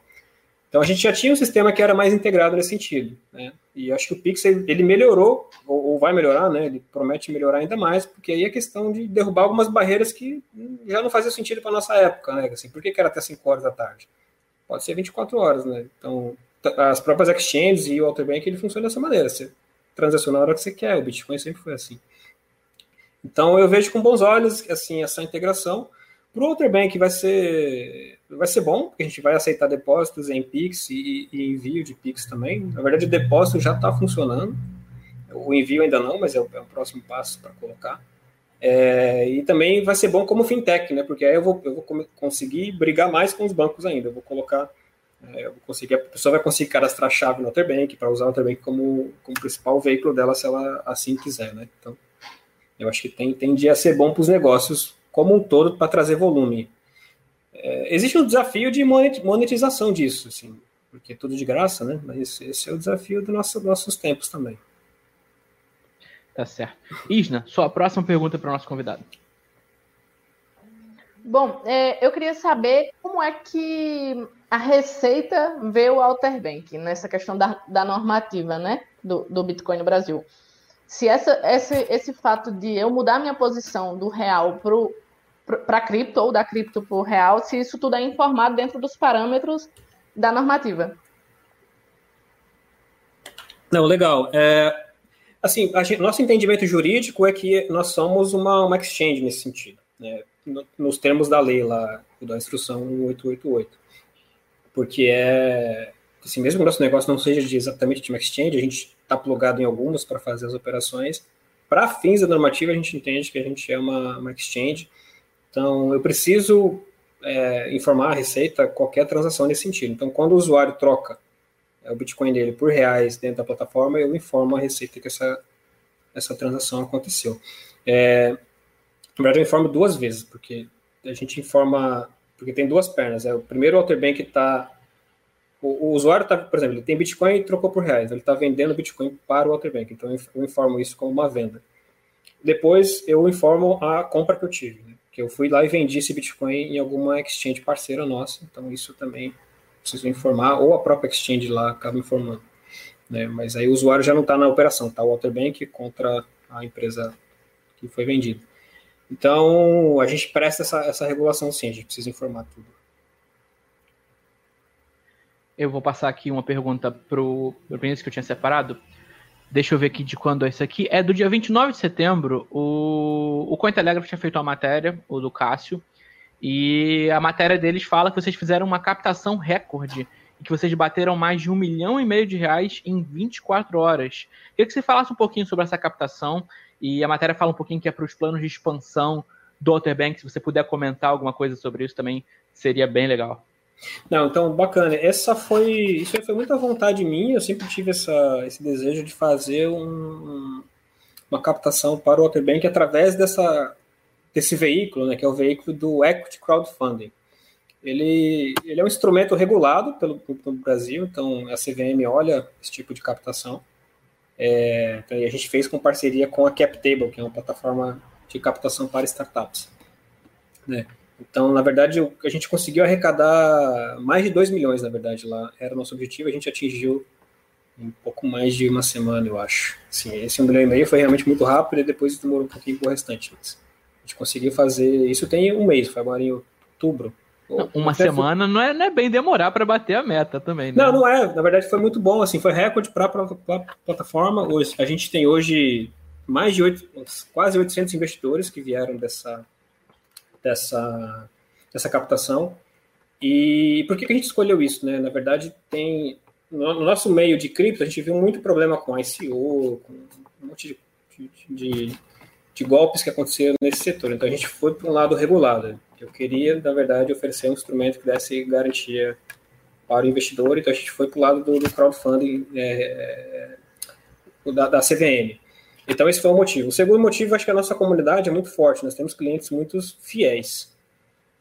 Então, a gente já tinha um sistema que era mais integrado nesse sentido. Né? E acho que o Pix ele melhorou, ou, ou vai melhorar, né? ele promete melhorar ainda mais, porque aí é questão de derrubar algumas barreiras que já não faziam sentido para nossa época. Né? Assim, por que, que era até 5 horas da tarde? Pode ser 24 horas. Né? Então, as próprias exchanges e o Alterbank ele funciona dessa maneira. Você transacionar a hora que você quer. O Bitcoin sempre foi assim. Então eu vejo com bons olhos assim essa integração. Para o Outerbank vai ser vai ser bom, porque a gente vai aceitar depósitos em Pix e, e envio de Pix também. Na verdade, o depósito já está funcionando. O envio ainda não, mas é o, é o próximo passo para colocar. É, e também vai ser bom como fintech, né? Porque aí eu vou, eu vou conseguir brigar mais com os bancos ainda. Eu vou colocar é, eu vou conseguir, a pessoa vai conseguir cadastrar a chave no Alterbank para usar o Alterbank como, como principal veículo dela se ela assim quiser, né? Então, eu acho que tem, tende a ser bom para os negócios como um todo para trazer volume. É, existe um desafio de monetização disso, assim, porque tudo de graça, né? Mas esse é o desafio dos nosso, nossos tempos também. Tá certo. Isna, sua próxima pergunta para o nosso convidado. Bom, é, eu queria saber como é que a Receita vê o Alterbank nessa questão da, da normativa né, do, do Bitcoin no Brasil. Se essa, esse, esse fato de eu mudar minha posição do real para cripto ou da cripto para o real, se isso tudo é informado dentro dos parâmetros da normativa. Não, legal. É, assim, gente, nosso entendimento jurídico é que nós somos uma, uma exchange nesse sentido. Né? nos termos da lei lá, da instrução 888. Porque é, assim, mesmo que o nosso negócio não seja de exatamente de uma exchange, a gente está plugado em algumas para fazer as operações. Para fins da normativa, a gente entende que a gente é uma, uma exchange. Então, eu preciso é, informar a Receita qualquer transação nesse sentido. Então, quando o usuário troca é, o Bitcoin dele por reais dentro da plataforma, eu informo a Receita que essa, essa transação aconteceu. É, na verdade, eu informo duas vezes, porque a gente informa. Porque tem duas pernas. É, o primeiro, o Alterbank está. O, o, usuário está, por exemplo, ele tem Bitcoin e trocou por reais. Ele está vendendo Bitcoin para o Alterbank. Então, eu informo isso como uma venda. Depois, eu informo a compra que eu tive. Né? Que eu fui lá e vendi esse Bitcoin em alguma exchange parceira nossa. Então, isso também preciso informar. Ou a própria exchange lá acaba informando. Né? Mas aí o usuário já não está na operação. Está o Alterbank contra a empresa que foi vendida. Então, a gente presta essa, essa regulação sim, a gente precisa informar tudo. Eu vou passar aqui uma pergunta pro, pro Vinícius que eu tinha separado. Deixa eu ver aqui de quando é isso aqui. É do dia 29 de setembro. O, o Cointelegraph tinha feito uma matéria, o do Cássio, e a matéria deles fala que vocês fizeram uma captação recorde e que vocês bateram mais de um milhão e meio de reais em 24 horas. Queria que você falasse um pouquinho sobre essa captação e a matéria fala um pouquinho que é para os planos de expansão do Outerbank. Se você puder comentar alguma coisa sobre isso também, seria bem legal. Não, então, bacana. Essa foi. Isso foi muita vontade minha. Eu sempre tive essa, esse desejo de fazer um, uma captação para o Outerbank através dessa, desse veículo, né, que é o veículo do Equity Crowdfunding. Ele, ele é um instrumento regulado pelo, pelo Brasil, então a CVM olha esse tipo de captação. É, então, a gente fez com parceria com a CapTable, que é uma plataforma de captação para startups. Né? Então, na verdade, a gente conseguiu arrecadar mais de 2 milhões, na verdade, lá. Era o nosso objetivo, a gente atingiu em pouco mais de uma semana, eu acho. Assim, esse um milhão e meio foi realmente muito rápido e depois demorou um pouquinho para o restante. Mas a gente conseguiu fazer. Isso tem um mês, foi agora em outubro. Não, uma semana não é, não é bem demorar para bater a meta também, né? Não, não é. Na verdade, foi muito bom. Assim, foi recorde para a plataforma. Hoje, a gente tem hoje mais de 8, quase 800 investidores que vieram dessa, dessa, dessa captação. E por que, que a gente escolheu isso? Né? Na verdade, tem no nosso meio de cripto, a gente viu muito problema com ICO, com um monte de, de, de golpes que aconteceram nesse setor. Então a gente foi para um lado regulado. Eu queria, na verdade, oferecer um instrumento que desse garantia para o investidor, então a gente foi para o lado do, do crowdfunding é, é, da, da CVM. Então esse foi o motivo. O segundo motivo, acho que a nossa comunidade é muito forte, nós temos clientes muito fiéis.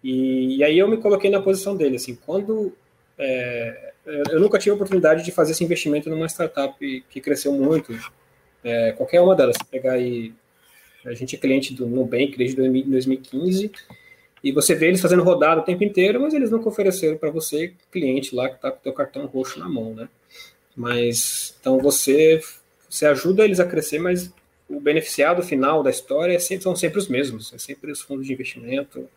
E, e aí eu me coloquei na posição dele, assim, quando é, eu nunca tive a oportunidade de fazer esse investimento numa startup que cresceu muito. É, qualquer uma delas, pegar aí, a gente é cliente do Nubank desde 2015, e você vê eles fazendo rodada o tempo inteiro, mas eles nunca ofereceram para você, cliente lá que está com o teu cartão roxo na mão, né? Mas, então você, você ajuda eles a crescer, mas o beneficiado final da história é sempre, são sempre os mesmos, é sempre os fundos de investimento,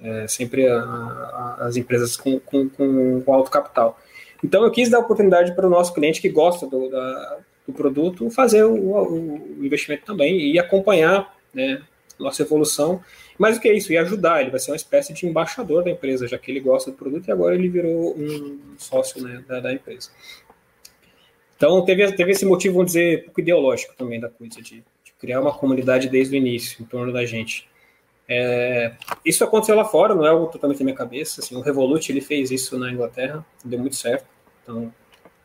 é sempre a, a, as empresas com, com, com, alto capital. Então eu quis dar oportunidade para o nosso cliente que gosta do, da, do produto fazer o, o, investimento também e acompanhar né, nossa evolução. Mais do que isso, e ajudar, ele vai ser uma espécie de embaixador da empresa, já que ele gosta do produto e agora ele virou um sócio né, da, da, empresa. Então teve, teve esse motivo, vamos dizer, pouco ideológico também da coisa, de, de criar uma comunidade desde o início em torno da gente. É, isso aconteceu lá fora, não é algo totalmente da minha cabeça. Assim, o Revolut ele fez isso na Inglaterra, deu muito certo. Então,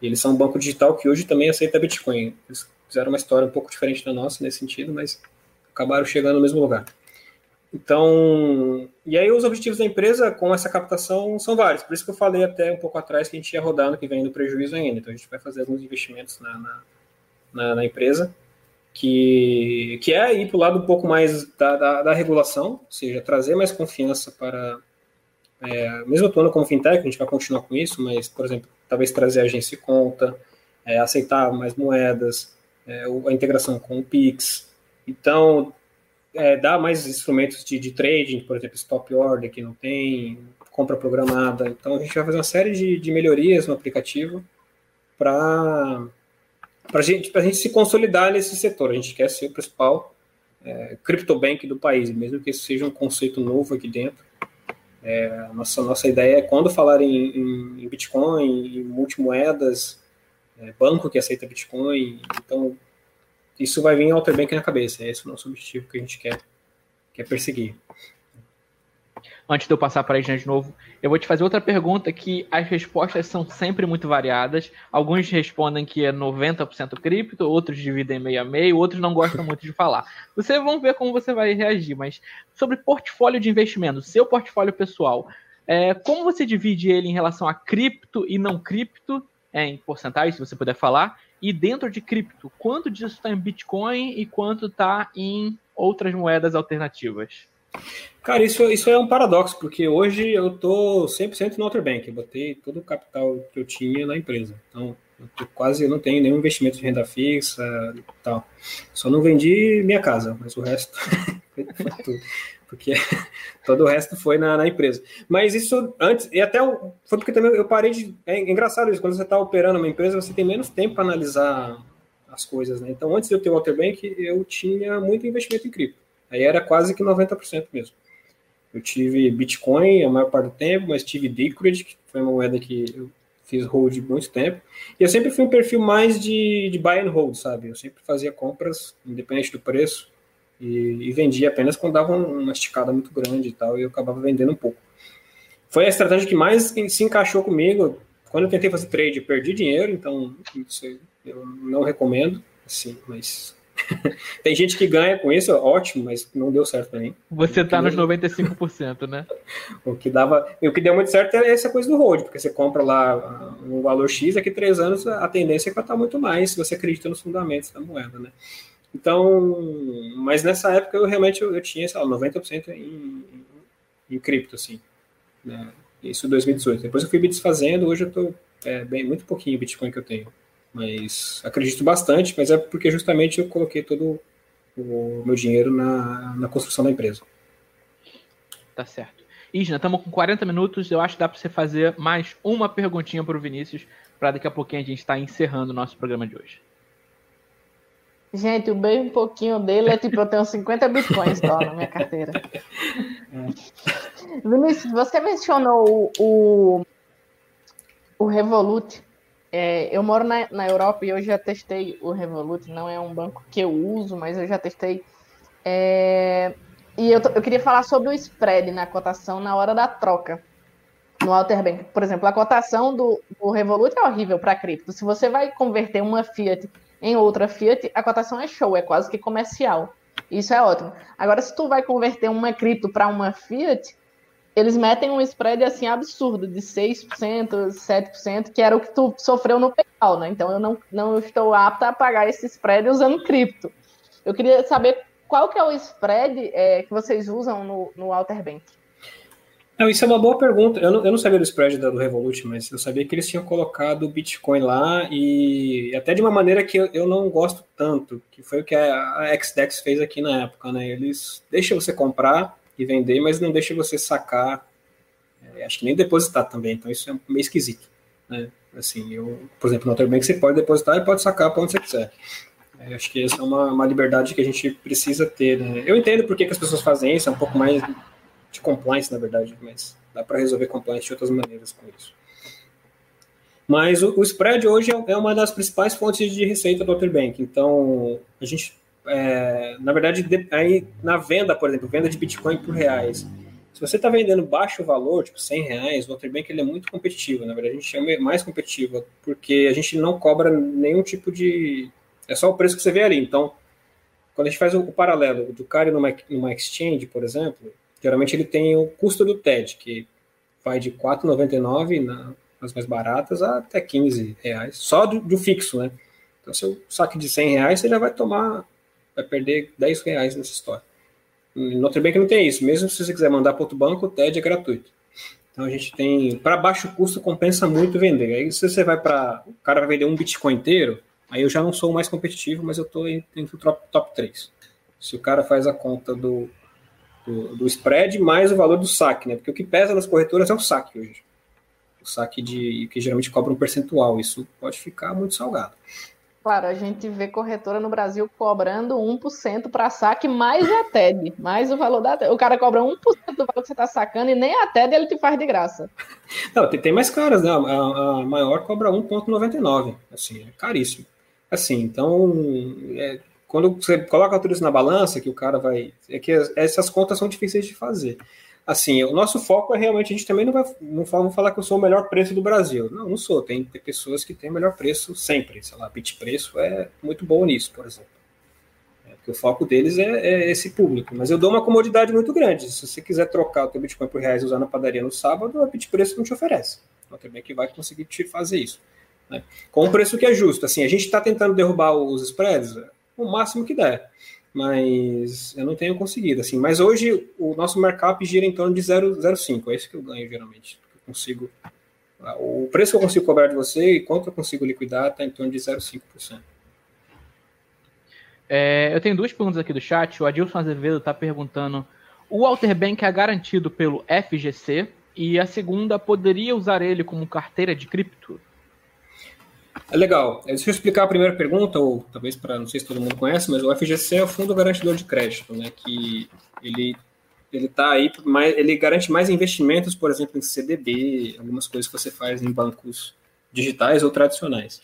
eles são um banco digital que hoje também aceita Bitcoin. Eles fizeram uma história um pouco diferente da nossa nesse sentido, mas acabaram chegando no mesmo lugar. Então, e aí os objetivos da empresa com essa captação são vários. Por isso que eu falei até um pouco atrás que a gente ia rodar no que vem do prejuízo ainda. Então a gente vai fazer alguns investimentos na, na, na, na empresa que, que é ir para o lado um pouco mais da, da, da, regulação, ou seja, trazer mais confiança para. É, mesmo atuando como fintech, a gente vai continuar com isso, mas, por exemplo, talvez trazer agência de conta, é, aceitar mais moedas, é, a integração com o Pix. Então, é, dar mais instrumentos de, de trading, por exemplo, stop order que não tem, compra programada. Então, a gente vai fazer uma série de, de melhorias no aplicativo para para gente, a gente se consolidar nesse setor. A gente quer ser o principal é, CryptoBank do país, mesmo que isso seja um conceito novo aqui dentro. É, nossa, nossa ideia é quando falar em, em, em Bitcoin, em multimoedas, é, banco que aceita Bitcoin, então isso vai vir Outer Bank na cabeça. Esse é o nosso objetivo que a gente quer, quer perseguir antes de eu passar para a gente de novo, eu vou te fazer outra pergunta que as respostas são sempre muito variadas. Alguns respondem que é 90% cripto, outros dividem meio a meio, outros não gostam muito de falar. Vocês vão ver como você vai reagir, mas sobre portfólio de investimento, seu portfólio pessoal, é, como você divide ele em relação a cripto e não cripto, é, em porcentagem, se você puder falar, e dentro de cripto, quanto disso está em Bitcoin e quanto está em outras moedas alternativas? Cara, isso, isso é um paradoxo, porque hoje eu tô 100% no Outer Bank. Eu botei todo o capital que eu tinha na empresa. Então, eu quase não tenho nenhum investimento de renda fixa e tal. Só não vendi minha casa, mas o resto foi tudo. Porque todo o resto foi na, na, empresa. Mas isso antes, e até foi porque também eu parei de. É engraçado isso, quando você está operando uma empresa, você tem menos tempo para analisar as coisas, né? Então, antes de eu ter o Outer Bank, eu tinha muito investimento em cripto. Aí era quase que 90% mesmo. Eu tive Bitcoin a maior parte do tempo, mas tive Decred, que foi uma moeda que eu fiz hold muito tempo. E eu sempre fui um perfil mais de, de buy and hold, sabe? Eu sempre fazia compras, independente do preço, e, e vendia apenas quando dava uma esticada muito grande e tal, e eu acabava vendendo um pouco. Foi a estratégia que mais se encaixou comigo. Quando eu tentei fazer trade, eu perdi dinheiro, então isso eu não recomendo, assim, mas Tem gente que ganha com isso, ótimo, mas não deu certo para mim. Você tá nos 95%, né? o que dava, o que deu muito certo é essa coisa do hold, porque você compra lá um valor X, daqui a três anos a tendência é que vai estar muito mais, se você acredita nos fundamentos da moeda, né? Então, mas nessa época eu realmente eu, eu tinha, sei lá, 90% em, em, em cripto, assim, né? Isso em 2018. Depois eu fui me desfazendo, hoje eu tô é, bem, muito pouquinho Bitcoin que eu tenho. Mas acredito bastante, mas é porque justamente eu coloquei todo o meu dinheiro na, na construção da empresa. Tá certo. Isna, estamos com 40 minutos. Eu acho que dá para você fazer mais uma perguntinha para o Vinícius, para daqui a pouquinho a gente estar tá encerrando o nosso programa de hoje. Gente, o bem um pouquinho dele é tipo, eu tenho 50 bitcoins só na minha carteira. É. Vinícius, você mencionou o, o Revolut. É, eu moro na, na Europa e eu já testei o Revolut. Não é um banco que eu uso, mas eu já testei. É, e eu, eu queria falar sobre o spread na cotação na hora da troca no Alterbank. Por exemplo, a cotação do, do Revolut é horrível para cripto. Se você vai converter uma Fiat em outra Fiat, a cotação é show, é quase que comercial. Isso é ótimo. Agora, se tu vai converter uma cripto para uma Fiat, eles metem um spread assim absurdo, de 6%, 7%, que era o que tu sofreu no PayPal, né? Então eu não, não estou apta a pagar esse spread usando cripto. Eu queria saber qual que é o spread é, que vocês usam no, no Alterbank. Não, isso é uma boa pergunta. Eu não, eu não sabia do spread do Revolut, mas eu sabia que eles tinham colocado o Bitcoin lá e até de uma maneira que eu, eu não gosto tanto, que foi o que a, a XDEX fez aqui na época, né? Eles deixam você comprar e vender, mas não deixam você sacar, é, acho que nem depositar também, então isso é meio esquisito, né? Assim, eu, por exemplo, no Alterbank você pode depositar e pode sacar para onde você quiser. É, acho que essa é uma, uma liberdade que a gente precisa ter, né? Eu entendo por que, que as pessoas fazem isso, é um pouco mais de compliance, na verdade, mas dá para resolver compliance de outras maneiras com isso. Mas o, o spread hoje é, é uma das principais fontes de receita do Otterbank. Então, a gente, é, na verdade, de, aí na venda, por exemplo, venda de Bitcoin por reais. Se você está vendendo baixo valor, tipo 100 reais, o Otterbank ele é muito competitivo. Na verdade, a gente chama mais competitivo, porque a gente não cobra nenhum tipo de. É só o preço que você vê ali. Então, quando a gente faz o, o paralelo do cara numa, numa exchange, por exemplo, Geralmente ele tem o custo do TED, que vai de R$ 4,99 nas mais baratas até 15 reais, só do, do, fixo, né? Então, seu saque de 100 reais, você já vai tomar, vai perder 10 reais nessa história. No Nutribank não tem isso, mesmo se você quiser mandar para outro banco, o TED é gratuito. Então a gente tem, para baixo custo, compensa muito vender. Aí se você vai para, o cara vai vender um Bitcoin inteiro, aí eu já não sou mais competitivo, mas eu estou entre o top, top 3. Se o cara faz a conta do do, do, spread mais o valor do saque, né? Porque o que pesa nas corretoras é o saque hoje. O saque de que geralmente cobra um percentual. Isso pode ficar muito salgado. Claro, a gente vê corretora no Brasil cobrando 1% para saque mais a TED, mais o valor da TED. O cara cobra 1% do valor que você está sacando e nem a TED ele te faz de graça. Não, tem, tem mais caras, né? A, a maior cobra 1,99. Assim, é caríssimo. Assim, então, é, quando você coloca tudo isso na balança, que o cara vai. É que essas contas são difíceis de fazer. Assim, o nosso foco é realmente, a gente também não vai não vamos falar que eu sou o melhor preço do Brasil. Não, não sou. Tem, tem pessoas que têm o melhor preço sempre. Sei lá, Bit Preço é muito bom nisso, por exemplo. É, porque o foco deles é, é, esse público. Mas eu dou uma comodidade muito grande. Se você quiser trocar o teu Bitcoin por reais e usar na padaria no sábado, a Bit Preço não te oferece. Então também que vai conseguir te fazer isso. Né? Com um preço que é justo. Assim, a gente está tentando derrubar os spreads o máximo que der. Mas eu não tenho conseguido, assim. Mas hoje o nosso markup gira em torno de 0,05. É isso que eu ganho geralmente. Eu consigo. O preço que eu consigo cobrar de você e quanto eu consigo liquidar está em torno de 0,5%. É, eu tenho duas perguntas aqui do chat. O Adilson Azevedo está perguntando: o Walter Bank é garantido pelo FGC? E a segunda, poderia usar ele como carteira de cripto? É legal. Deixa eu explicar a primeira pergunta, ou talvez para não sei se todo mundo conhece, mas o FGC é o Fundo Garantidor de Crédito, né? Que ele ele tá aí, mais, ele garante mais investimentos, por exemplo, em CDB, algumas coisas que você faz em bancos digitais ou tradicionais.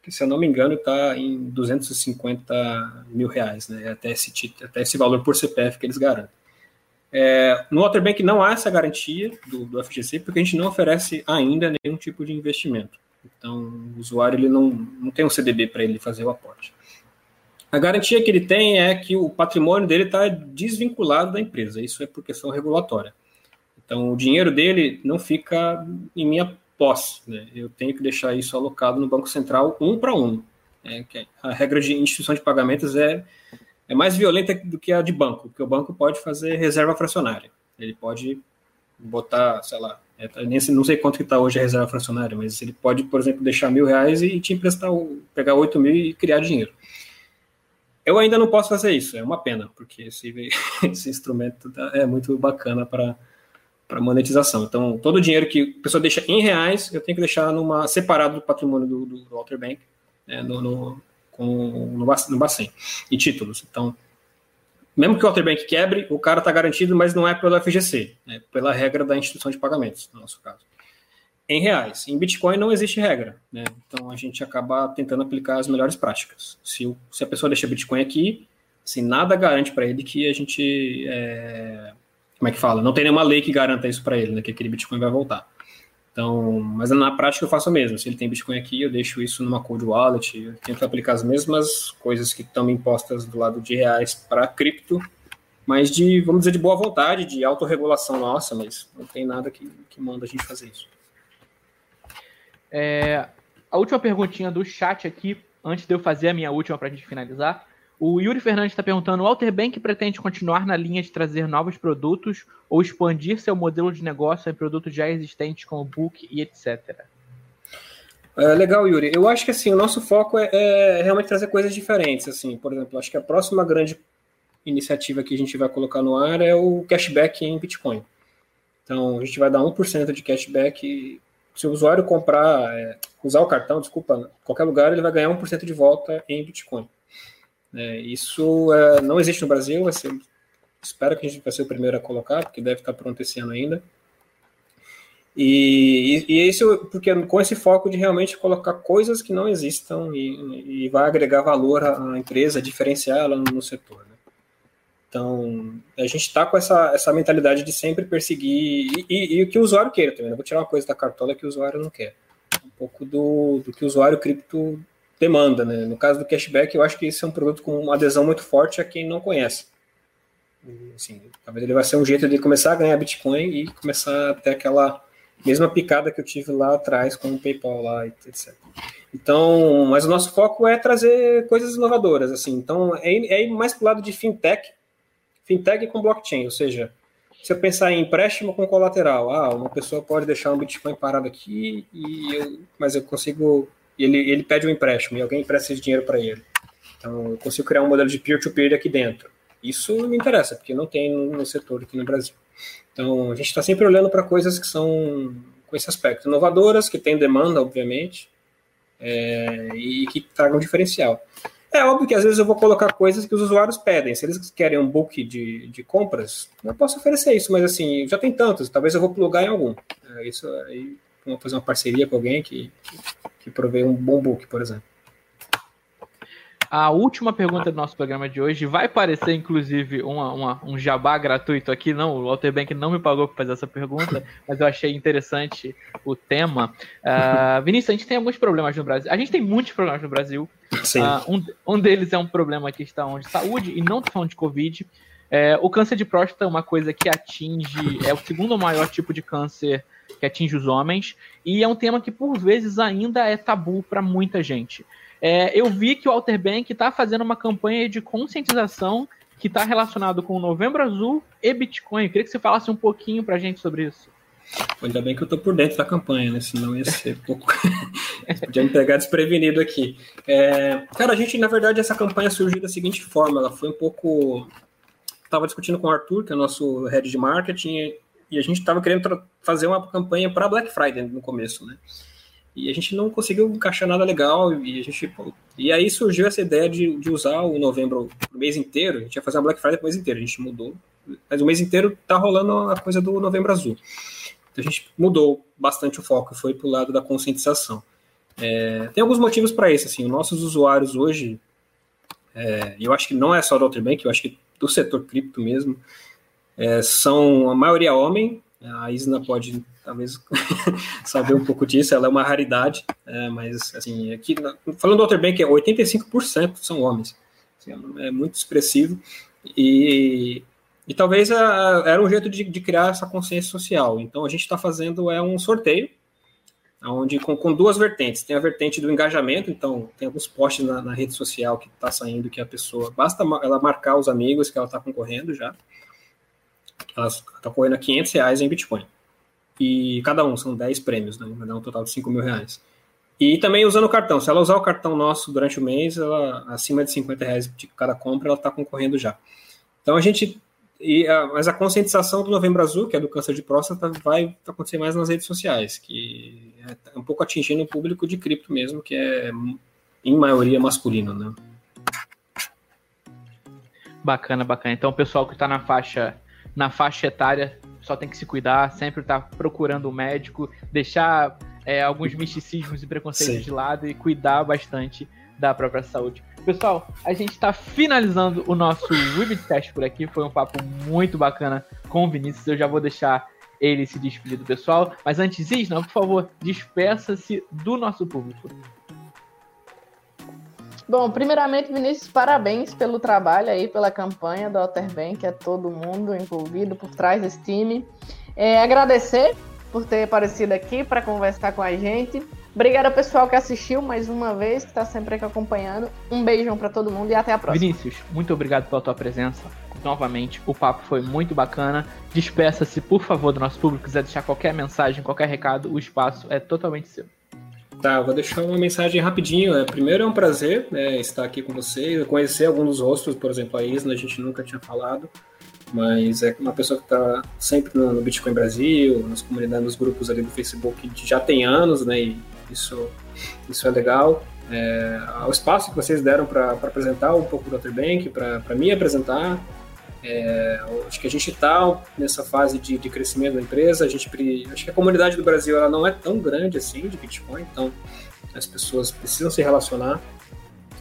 Que, se eu não me engano, está em 250 mil reais, né? Até esse, até esse valor por CPF que eles garantem. É, no Waterbank não há essa garantia do, do FGC, porque a gente não oferece ainda nenhum tipo de investimento. Então, o usuário ele não, não tem um CDB para ele fazer o aporte. A garantia que ele tem é que o patrimônio dele está desvinculado da empresa. Isso é por questão regulatória. Então, o dinheiro dele não fica em minha posse. Né? Eu tenho que deixar isso alocado no Banco Central um para um. É, a regra de instituição de pagamentos é, é mais violenta do que a de banco, porque o banco pode fazer reserva fracionária. Ele pode botar, sei lá, É, tá, não sei quanto que está hoje a reserva fracionária, mas ele pode, por exemplo, deixar mil reais e te emprestar, pegar oito mil e criar dinheiro. Eu ainda não posso fazer isso, é uma pena, porque esse, esse instrumento tá, é muito bacana para para monetização. Então, todo o dinheiro que a pessoa deixa em reais, eu tenho que deixar numa separado do patrimônio do, do, Walter Bank, né, no, no, com, no, no Bacen, e títulos. Então, mesmo que o Walter Bank quebre, o cara está garantido, mas não é pelo FGC, é pela regra da instituição de pagamentos, no nosso caso. Em reais. Em Bitcoin não existe regra, né? Então a gente acaba tentando aplicar as melhores práticas. Se, o, se a pessoa deixa Bitcoin aqui, assim, nada garante para ele que a gente é, como é que fala? Não tem nenhuma lei que garanta isso para ele, né? Que aquele Bitcoin vai voltar. Então, mas na prática eu faço o mesmo. Se ele tem Bitcoin aqui, eu deixo isso numa cold wallet, eu tento aplicar as mesmas coisas que estão impostas do lado de reais para cripto, mas de, vamos dizer, de boa vontade, de autorregulação nossa, mas não tem nada que, que manda a gente fazer isso. É, a última perguntinha do chat aqui, antes de eu fazer a minha última para a gente finalizar, o Yuri Fernandes está perguntando: o Walter Bank pretende continuar na linha de trazer novos produtos ou expandir seu modelo de negócio em produtos já existentes como book e etc. É, legal, Yuri. Eu acho que assim o nosso foco é, é, realmente trazer coisas diferentes. Assim, por exemplo, acho que a próxima grande iniciativa que a gente vai colocar no ar é o cashback em Bitcoin. Então, a gente vai dar 1% de cashback. Se o usuário comprar, é, usar o cartão, desculpa, em qualquer lugar, ele vai ganhar 1% de volta em Bitcoin. É, isso é, não existe no Brasil, vai ser, espero que a gente vai ser o primeiro a colocar, porque deve estar pronto esse ano ainda. E, e, e isso porque com esse foco de realmente colocar coisas que não existam e, e vai agregar valor à, empresa, diferenciar ela no, setor. Né? Então, a gente está com essa, essa mentalidade de sempre perseguir e, o que o usuário queira também. Eu vou tirar uma coisa da cartola que o usuário não quer. Um pouco do, do que o usuário cripto demanda. Né? No caso do cashback, eu acho que isso é um produto com uma adesão muito forte a quem não conhece. Assim, talvez ele vai ser um jeito de começar a ganhar Bitcoin e começar a ter aquela mesma picada que eu tive lá atrás com o PayPal lá, etc. Então, mas o nosso foco é trazer coisas inovadoras, assim. Então, é, é mais para o lado de fintech, fintech com blockchain, ou seja, se eu pensar em empréstimo com colateral, ah, uma pessoa pode deixar um Bitcoin parado aqui, e eu, mas eu consigo ele, ele pede um empréstimo e alguém empresta esse dinheiro para ele. Então, eu consigo criar um modelo de peer-to-peer -peer aqui dentro. Isso me interessa, porque não tem no, setor aqui no Brasil. Então, a gente está sempre olhando para coisas que são com esse aspecto. Inovadoras, que têm demanda, obviamente, é, e que tragam diferencial. É óbvio que às vezes eu vou colocar coisas que os usuários pedem. Se eles querem um book de, de compras, eu posso oferecer isso, mas assim, já tem tantos, talvez eu vou plugar em algum. É, isso aí, vamos fazer uma parceria com alguém que que provê um bom book, por exemplo. A última pergunta do nosso programa de hoje vai parecer, inclusive, uma, uma, um jabá gratuito aqui. Não, o Walter Bank não me pagou para fazer essa pergunta, mas eu achei interessante o tema. Uh, Vinícius, a gente tem alguns problemas no Brasil. A gente tem muitos problemas no Brasil. Uh, um, um deles é um problema que está onde saúde, e não falando de Covid. É, o câncer de próstata é uma coisa que atinge, é o segundo maior tipo de câncer que atinge os homens, e é um tema que por vezes ainda é tabu para muita gente. É, eu vi que o Walter Bank está fazendo uma campanha de conscientização que está relacionado com o Novembro Azul e Bitcoin. Eu queria que você falasse um pouquinho para a gente sobre isso. Ainda bem que eu estou por dentro da campanha, né? Senão ia ser pouco. Podia me pegar desprevenido aqui. É... Cara, a gente, na verdade, essa campanha surgiu da seguinte forma: ela foi um pouco. Estava discutindo com o Arthur, que é o nosso head de marketing, e a gente estava querendo fazer uma campanha para Black Friday no começo, né? E a gente não conseguiu encaixar nada legal e a gente e aí surgiu essa ideia de, de usar o novembro o mês inteiro. A gente ia fazer uma Black Friday o mês inteiro, a gente mudou, mas o mês inteiro tá rolando a coisa do novembro azul. Então a gente mudou bastante o foco, foi para o lado da conscientização. É, tem alguns motivos para isso. Assim, os nossos usuários hoje, é, eu acho que não é só do Outerbank, eu acho que do setor cripto mesmo, é, são a maioria homem. A Isna pode talvez saber um pouco disso, ela é uma raridade, é, mas assim, aqui, falando do Outer Bank, 85% são homens. Assim, é muito expressivo. E, e talvez a, era um jeito de, de, criar essa consciência social. Então a gente está fazendo é um sorteio, onde com, com, duas vertentes. Tem a vertente do engajamento, então tem alguns posts na, na rede social que está saindo que a pessoa basta ela marcar os amigos que ela está concorrendo já. Ela está correndo a 500 reais em Bitcoin. e cada um são 10 prêmios, né? Vai dar um total de 5 mil reais. E também usando o cartão. Se ela usar o cartão nosso durante o mês, ela, acima de 50 reais de cada compra, ela está concorrendo já. Então a gente. E a, mas a conscientização do Novembro Azul, que é do câncer de próstata, vai acontecer mais nas redes sociais, que é um pouco atingindo o público de cripto mesmo, que é em maioria masculino, né? Bacana, bacana. Então o pessoal que está na faixa na faixa etária só tem que se cuidar, sempre estar tá procurando um médico, deixar é, alguns misticismos e preconceitos Sim. de lado e cuidar bastante da própria saúde. Pessoal, a gente está finalizando o nosso Webcast por aqui. Foi um papo muito bacana com o Vinícius. Eu já vou deixar ele se despedir do pessoal. Mas antes, Isna, por favor, despeça-se do nosso público. Bom, primeiramente, Vinícius, parabéns pelo trabalho aí, pela campanha do Outerbank, é todo mundo envolvido por trás desse time. É, agradecer por ter aparecido aqui para conversar com a gente. Obrigado ao pessoal que assistiu mais uma vez, que está sempre aqui acompanhando. Um beijão para todo mundo e até a próxima. Vinícius, muito obrigado pela tua presença. Novamente, o papo foi muito bacana. Despeça-se, por favor, do nosso público. quiser deixar qualquer mensagem, qualquer recado, o espaço é totalmente seu. Tá, vou deixar uma mensagem rapidinho. É, primeiro é um prazer né, estar aqui com vocês, conhecer alguns dos rostos, por exemplo, a Isna, a gente nunca tinha falado, mas é uma pessoa que está sempre no, Bitcoin Brasil, nas comunidades, nos grupos ali do Facebook, já tem anos, né? E isso, isso é legal. É, o espaço que vocês deram para apresentar um pouco do Otterbank, para me apresentar, é, acho que a gente está nessa fase de, de, crescimento da empresa. A gente, acho que a comunidade do Brasil ela não é tão grande assim de Bitcoin, então as pessoas precisam se relacionar.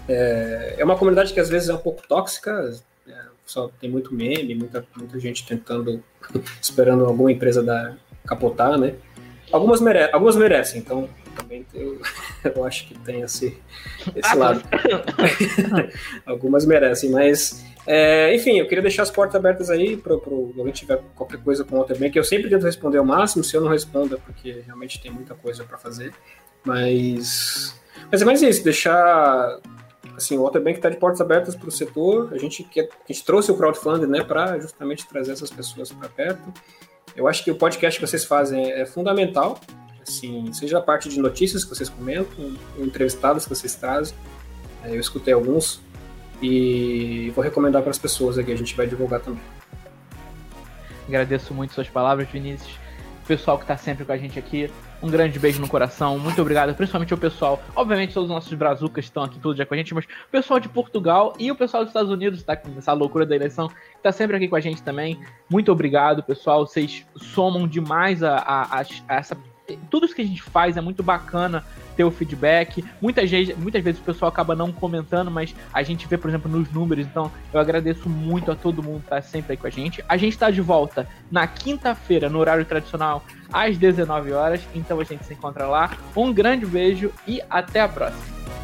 É, é uma comunidade que às vezes é um pouco tóxica, é, só tem muito meme, muita, muita gente tentando, esperando alguma empresa da, capotar, né? Algumas, mere algumas merecem, então também eu, eu acho que tem esse, esse lado. algumas merecem, mas é, enfim, eu queria deixar as portas abertas aí para alguém tiver qualquer coisa com o Waterbank. Eu sempre tento responder ao máximo, se eu não respondo é porque realmente tem muita coisa para fazer. Mas, mas é mais isso, deixar assim, o Waterbank está de portas abertas para o setor. A gente, quer, a gente trouxe o crowdfunding né, para justamente trazer essas pessoas para perto. Eu acho que o podcast que vocês fazem é fundamental, assim, seja a parte de notícias que vocês comentam, entrevistados que vocês trazem. É, eu escutei alguns, e vou recomendar para as pessoas aqui, a gente vai divulgar também. Agradeço muito suas palavras, Vinícius. O pessoal que está sempre com a gente aqui, um grande beijo no coração, muito obrigado, principalmente ao pessoal, obviamente todos os nossos brazucas estão aqui todo dia com a gente, mas o pessoal de Portugal e o pessoal dos Estados Unidos está com essa loucura da eleição, está sempre aqui com a gente também. Muito obrigado, pessoal, vocês somam demais a, a, a essa tudo isso que a gente faz é muito bacana ter o feedback. Muitas vezes, muitas vezes o pessoal acaba não comentando, mas a gente vê, por exemplo, nos números. Então, eu agradeço muito a todo mundo que tá sempre aí com a gente. A gente está de volta na quinta-feira, no horário tradicional, às 19 horas. Então a gente se encontra lá. Um grande beijo e até a próxima.